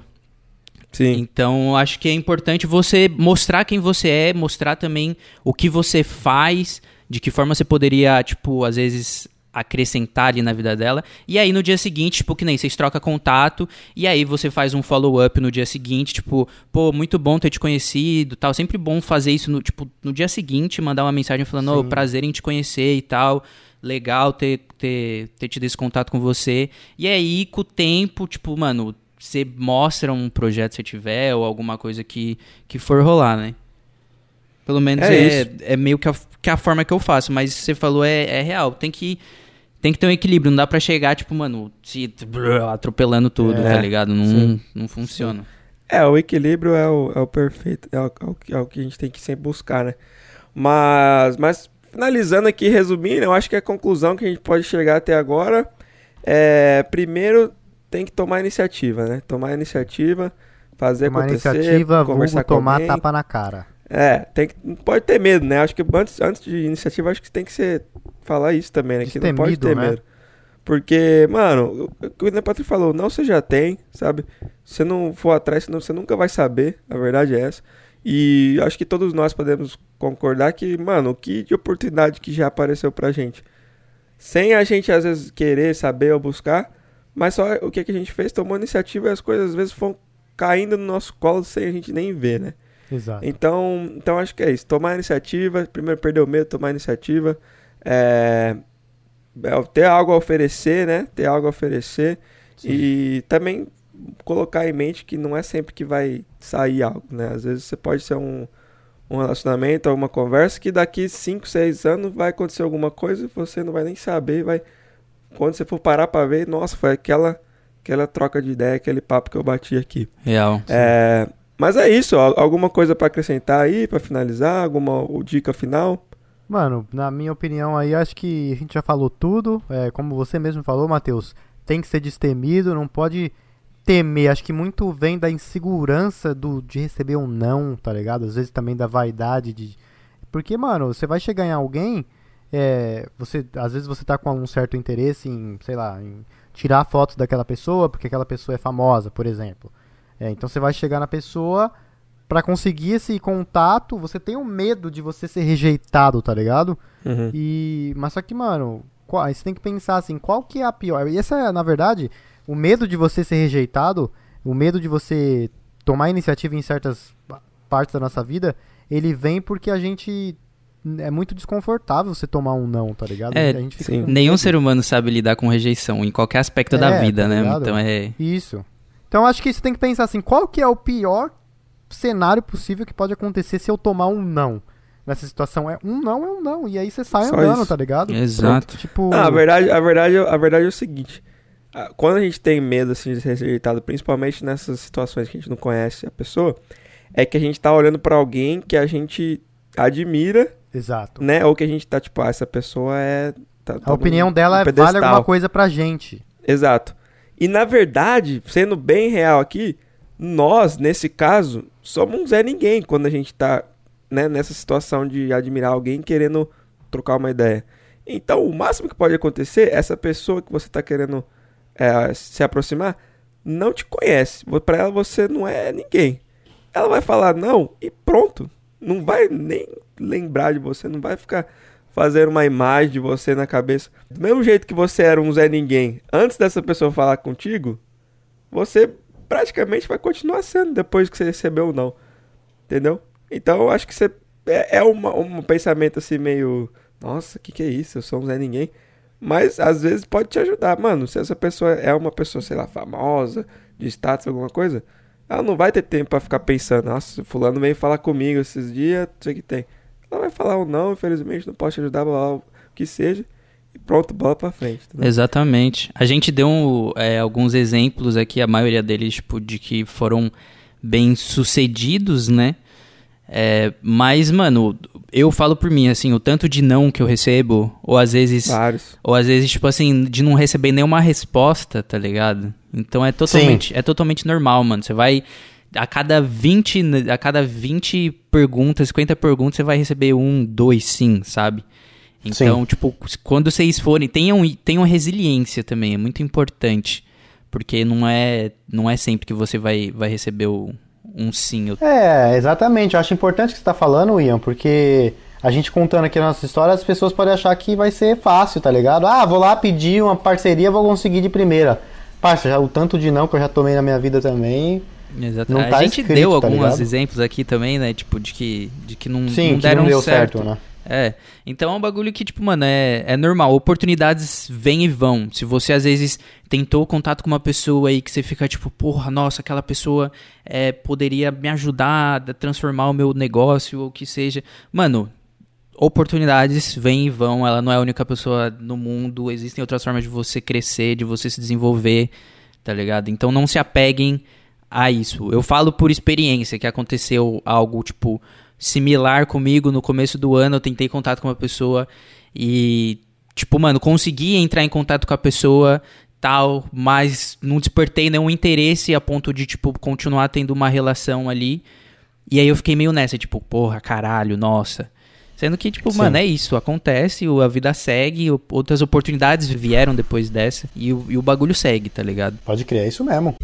Sim. Então, acho que é importante você mostrar quem você é, mostrar também o que você faz, de que forma você poderia, tipo, às vezes acrescentar ali na vida dela. E aí no dia seguinte, tipo, que nem vocês trocam contato, e aí você faz um follow-up no dia seguinte, tipo, pô, muito bom ter te conhecido, tal. Sempre bom fazer isso no, tipo, no dia seguinte, mandar uma mensagem falando, ô, Sim. prazer em te conhecer e tal. Legal ter, ter, ter tido esse contato com você. E aí, com o tempo, tipo, mano, você mostra um projeto se tiver, ou alguma coisa que, que for rolar, né? Pelo menos É é, é, meio que a, que a forma que eu faço, mas você falou é, é real. Tem que, tem que ter um equilíbrio, não dá pra chegar, tipo, mano, se, atropelando tudo, É, tá ligado? Não, sim. não funciona. É, o equilíbrio é o, é o perfeito, é o, é é o que a gente tem que sempre buscar, né? Mas, mas finalizando aqui, resumindo, eu acho que a conclusão que a gente pode chegar até agora é, primeiro, tem que tomar iniciativa, né? Tomar iniciativa, fazer Tomar acontecer, iniciativa, conversar vulgo com tomar alguém. tapa na cara. É, tem que, não pode ter medo, né? Acho que antes, antes de iniciativa, acho que tem que ser falar isso também, né? Que não pode ter né? medo. Porque, mano, o que o Patrick falou, não você já tem, sabe? Se não for atrás, senão você nunca vai saber, a verdade é essa. E acho que todos nós podemos concordar que, mano, o que de oportunidade que já apareceu pra gente. Sem a gente, às vezes, querer saber ou buscar, mas só o que, que a gente fez, tomou iniciativa e as coisas às vezes foram caindo no nosso colo sem a gente nem ver, né? Exato. Então, então acho que é isso. Tomar iniciativa, primeiro perder o medo, tomar iniciativa. É, é, ter algo a oferecer, né? Ter algo a oferecer. E também colocar em mente que não é sempre que vai sair algo, né? Às vezes você pode ser um, um relacionamento, alguma conversa que daqui 5, 6 anos vai acontecer alguma coisa e você não vai nem saber, vai quando você for parar pra ver, nossa, foi aquela aquela troca de ideia, aquele papo que eu bati aqui. Real. É, mas é isso, alguma coisa pra acrescentar aí, pra finalizar, alguma dica final? Mano, na minha opinião aí, acho que a gente já falou tudo. É, como você mesmo falou, Matheus, tem que ser destemido, não pode temer. Acho que muito vem da insegurança do, de receber um não, tá ligado? Às vezes também da vaidade de. Porque, mano, você vai chegar em alguém, é, você, às vezes você tá com um certo interesse em, sei lá, em tirar fotos daquela pessoa, porque aquela pessoa é famosa, por exemplo. É, então você vai chegar na pessoa pra conseguir esse contato, você tem um medo de você ser rejeitado, tá ligado? Uhum. E mas só que, mano, qual, aí você tem que pensar assim, qual que é a pior? E essa é, na verdade, o medo de você ser rejeitado, o medo de você tomar iniciativa em certas pa- partes da nossa vida, ele vem porque a gente é muito desconfortável você tomar um não, tá ligado? É, a gente fica sim. com Nenhum medo. ser humano sabe lidar com rejeição em qualquer aspecto da É, vida, tá né? ligado? Então é. Isso. Então acho que você tem que pensar assim, qual que é o pior cenário possível que pode acontecer se eu tomar um não? Nessa situação é um não é um não e aí você sai Só andando, isso. tá ligado? Exato. Tipo, Ah, a verdade, a verdade, a verdade é o seguinte. Quando a gente tem medo assim, de ser rejeitado, principalmente nessas situações que a gente não conhece a pessoa, é que a gente tá olhando pra alguém que a gente admira, exato. né? Ou que a gente tá tipo, ah, essa pessoa é. tá- tá A opinião num- dela num é- vale alguma coisa pra gente. Exato. E na verdade, sendo bem real aqui, nós, nesse caso, somos Zé Ninguém quando a gente tá né, nessa situação de admirar alguém querendo trocar uma ideia. Então, o máximo que pode acontecer é essa pessoa que você tá querendo é, se aproximar não te conhece. Pra ela você não é ninguém. Ela vai falar não e pronto. Não vai nem lembrar de você, não vai ficar fazendo uma imagem de você na cabeça. Do mesmo jeito que você era um Zé Ninguém antes dessa pessoa falar contigo, você praticamente vai continuar sendo depois que você recebeu o não. Entendeu? Então eu acho que você é, é uma, um pensamento assim meio. Nossa, o que, que é isso? Eu sou um Zé Ninguém. Mas às vezes pode te ajudar. Mano, se essa pessoa é uma pessoa, sei lá, famosa, de status, alguma coisa, ela não vai ter tempo pra ficar pensando, nossa, fulano veio falar comigo esses dias, não sei o que tem. Ela vai falar um não, infelizmente, não posso te ajudar, blá, blá, o que seja. E pronto, bola pra frente. entendeu? Exatamente. A gente deu um, é, alguns exemplos aqui, a maioria deles, tipo, de que foram bem sucedidos, né? É, mas, mano, eu falo por mim, assim, o tanto de não que eu recebo, ou às vezes, Vários. ou às vezes, tipo assim, de não receber nenhuma resposta, tá ligado? Então é totalmente, é totalmente normal, mano. Você vai a cada 20, ne- a cada 20 perguntas, 50 perguntas, você vai receber um, dois sim, sabe? Então, tipo, quando vocês forem, tenham, tenham resiliência também, é muito importante. Porque não é, não é sempre que você vai, vai receber o- um sim. É, exatamente. Eu acho importante o que você tá falando, Ian, porque a gente contando aqui a nossa história, as pessoas podem achar que vai ser fácil, tá ligado? Ah, vou lá pedir uma parceria, vou conseguir de primeira. Parça, já, o tanto de não que eu já tomei na minha vida também. Exato. Não a tá gente escrito, deu tá alguns exemplos aqui também, né? Tipo, de que, de que não, Sim, não que deram não deu certo. certo, né? É, então é um bagulho que, tipo, mano, é, é normal. Oportunidades vêm e vão. Se você, às vezes, tentou contato com uma pessoa aí que você fica, tipo, porra, nossa, aquela pessoa é, poderia me ajudar a transformar o meu negócio ou o que seja. Mano, oportunidades vêm e vão. Ela não é a única pessoa no mundo. Existem outras formas de você crescer, de você se desenvolver, tá ligado? Então não se apeguem a isso. Eu falo por experiência que aconteceu algo, tipo, similar comigo no começo do ano. Eu tentei contato com uma pessoa e, tipo, mano, consegui entrar em contato com a pessoa tal, mas não despertei nenhum interesse a ponto de, tipo, continuar tendo uma relação ali. E aí eu fiquei meio nessa, tipo, porra, caralho, nossa. Sendo que, tipo, Sim. mano, é isso, acontece, o- a vida segue, outras oportunidades vieram depois dessa, e o, e o bagulho segue, tá ligado? Pode crer, é isso mesmo.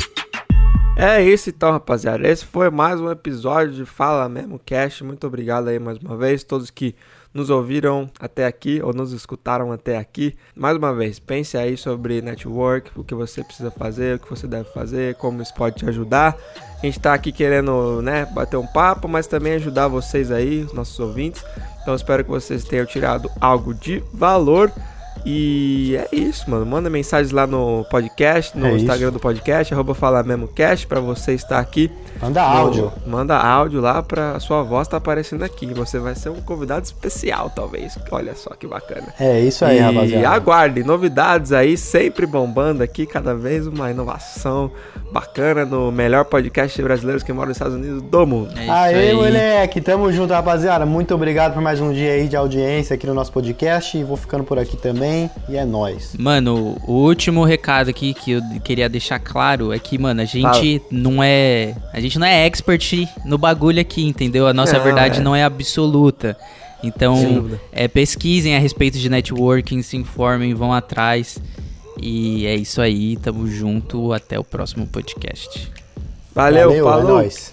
É isso então, rapaziada. Esse foi mais um episódio de Fala Mesmo Cast. Muito obrigado aí mais uma vez, todos que nos ouviram até aqui ou nos escutaram até aqui. Mais uma vez, pense aí sobre network, o que você precisa fazer, o que você deve fazer, como isso pode te ajudar. A gente tá aqui querendo, né, bater um papo, mas também ajudar vocês aí, os nossos ouvintes. Então espero que vocês tenham tirado algo de valor. E é isso, mano. Manda mensagens lá no podcast, no É isso. Instagram do podcast, arroba Fala Mesmo Cast, pra você estar aqui. Manda no- áudio. Manda áudio lá pra sua voz tá aparecendo aqui. Você vai ser um convidado especial, talvez. Olha só que bacana. É isso aí, e rapaziada. aguarde novidades aí, sempre bombando aqui, cada vez uma inovação bacana no melhor podcast de brasileiros que moram nos Estados Unidos do mundo. É isso Aê, aí. moleque, tamo junto, rapaziada. Muito obrigado por mais um dia aí de audiência aqui no nosso podcast. E vou ficando por aqui também. E é nóis. Mano, o último recado aqui que eu queria deixar claro é que, mano, a gente não é. A gente não é expert no bagulho aqui, entendeu? A nossa Não, verdade é. não é absoluta. Então, é, pesquisem a respeito de networking, se informem, vão atrás. E é isso aí, tamo junto, até o próximo podcast. Valeu, é falou! nóis.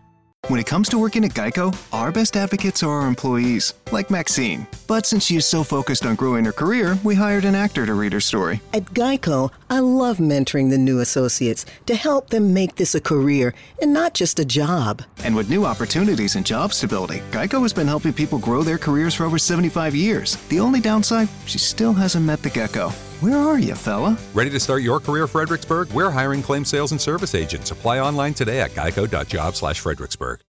When it comes to working at Geico, our best advocates are our employees, like Maxine. But since she is so focused on growing her career, we hired an actor to read her story. At Geico, I love mentoring the new associates to help them make this a career and not just a job. And with new opportunities and job stability, Geico has been helping people grow their careers for over 75 years. The only downside, she still hasn't met the gecko. Where are you, fella? Ready to start your career, Fredericksburg? We're hiring claim sales and service agents. Apply online today at geico.job slash Fredericksburg.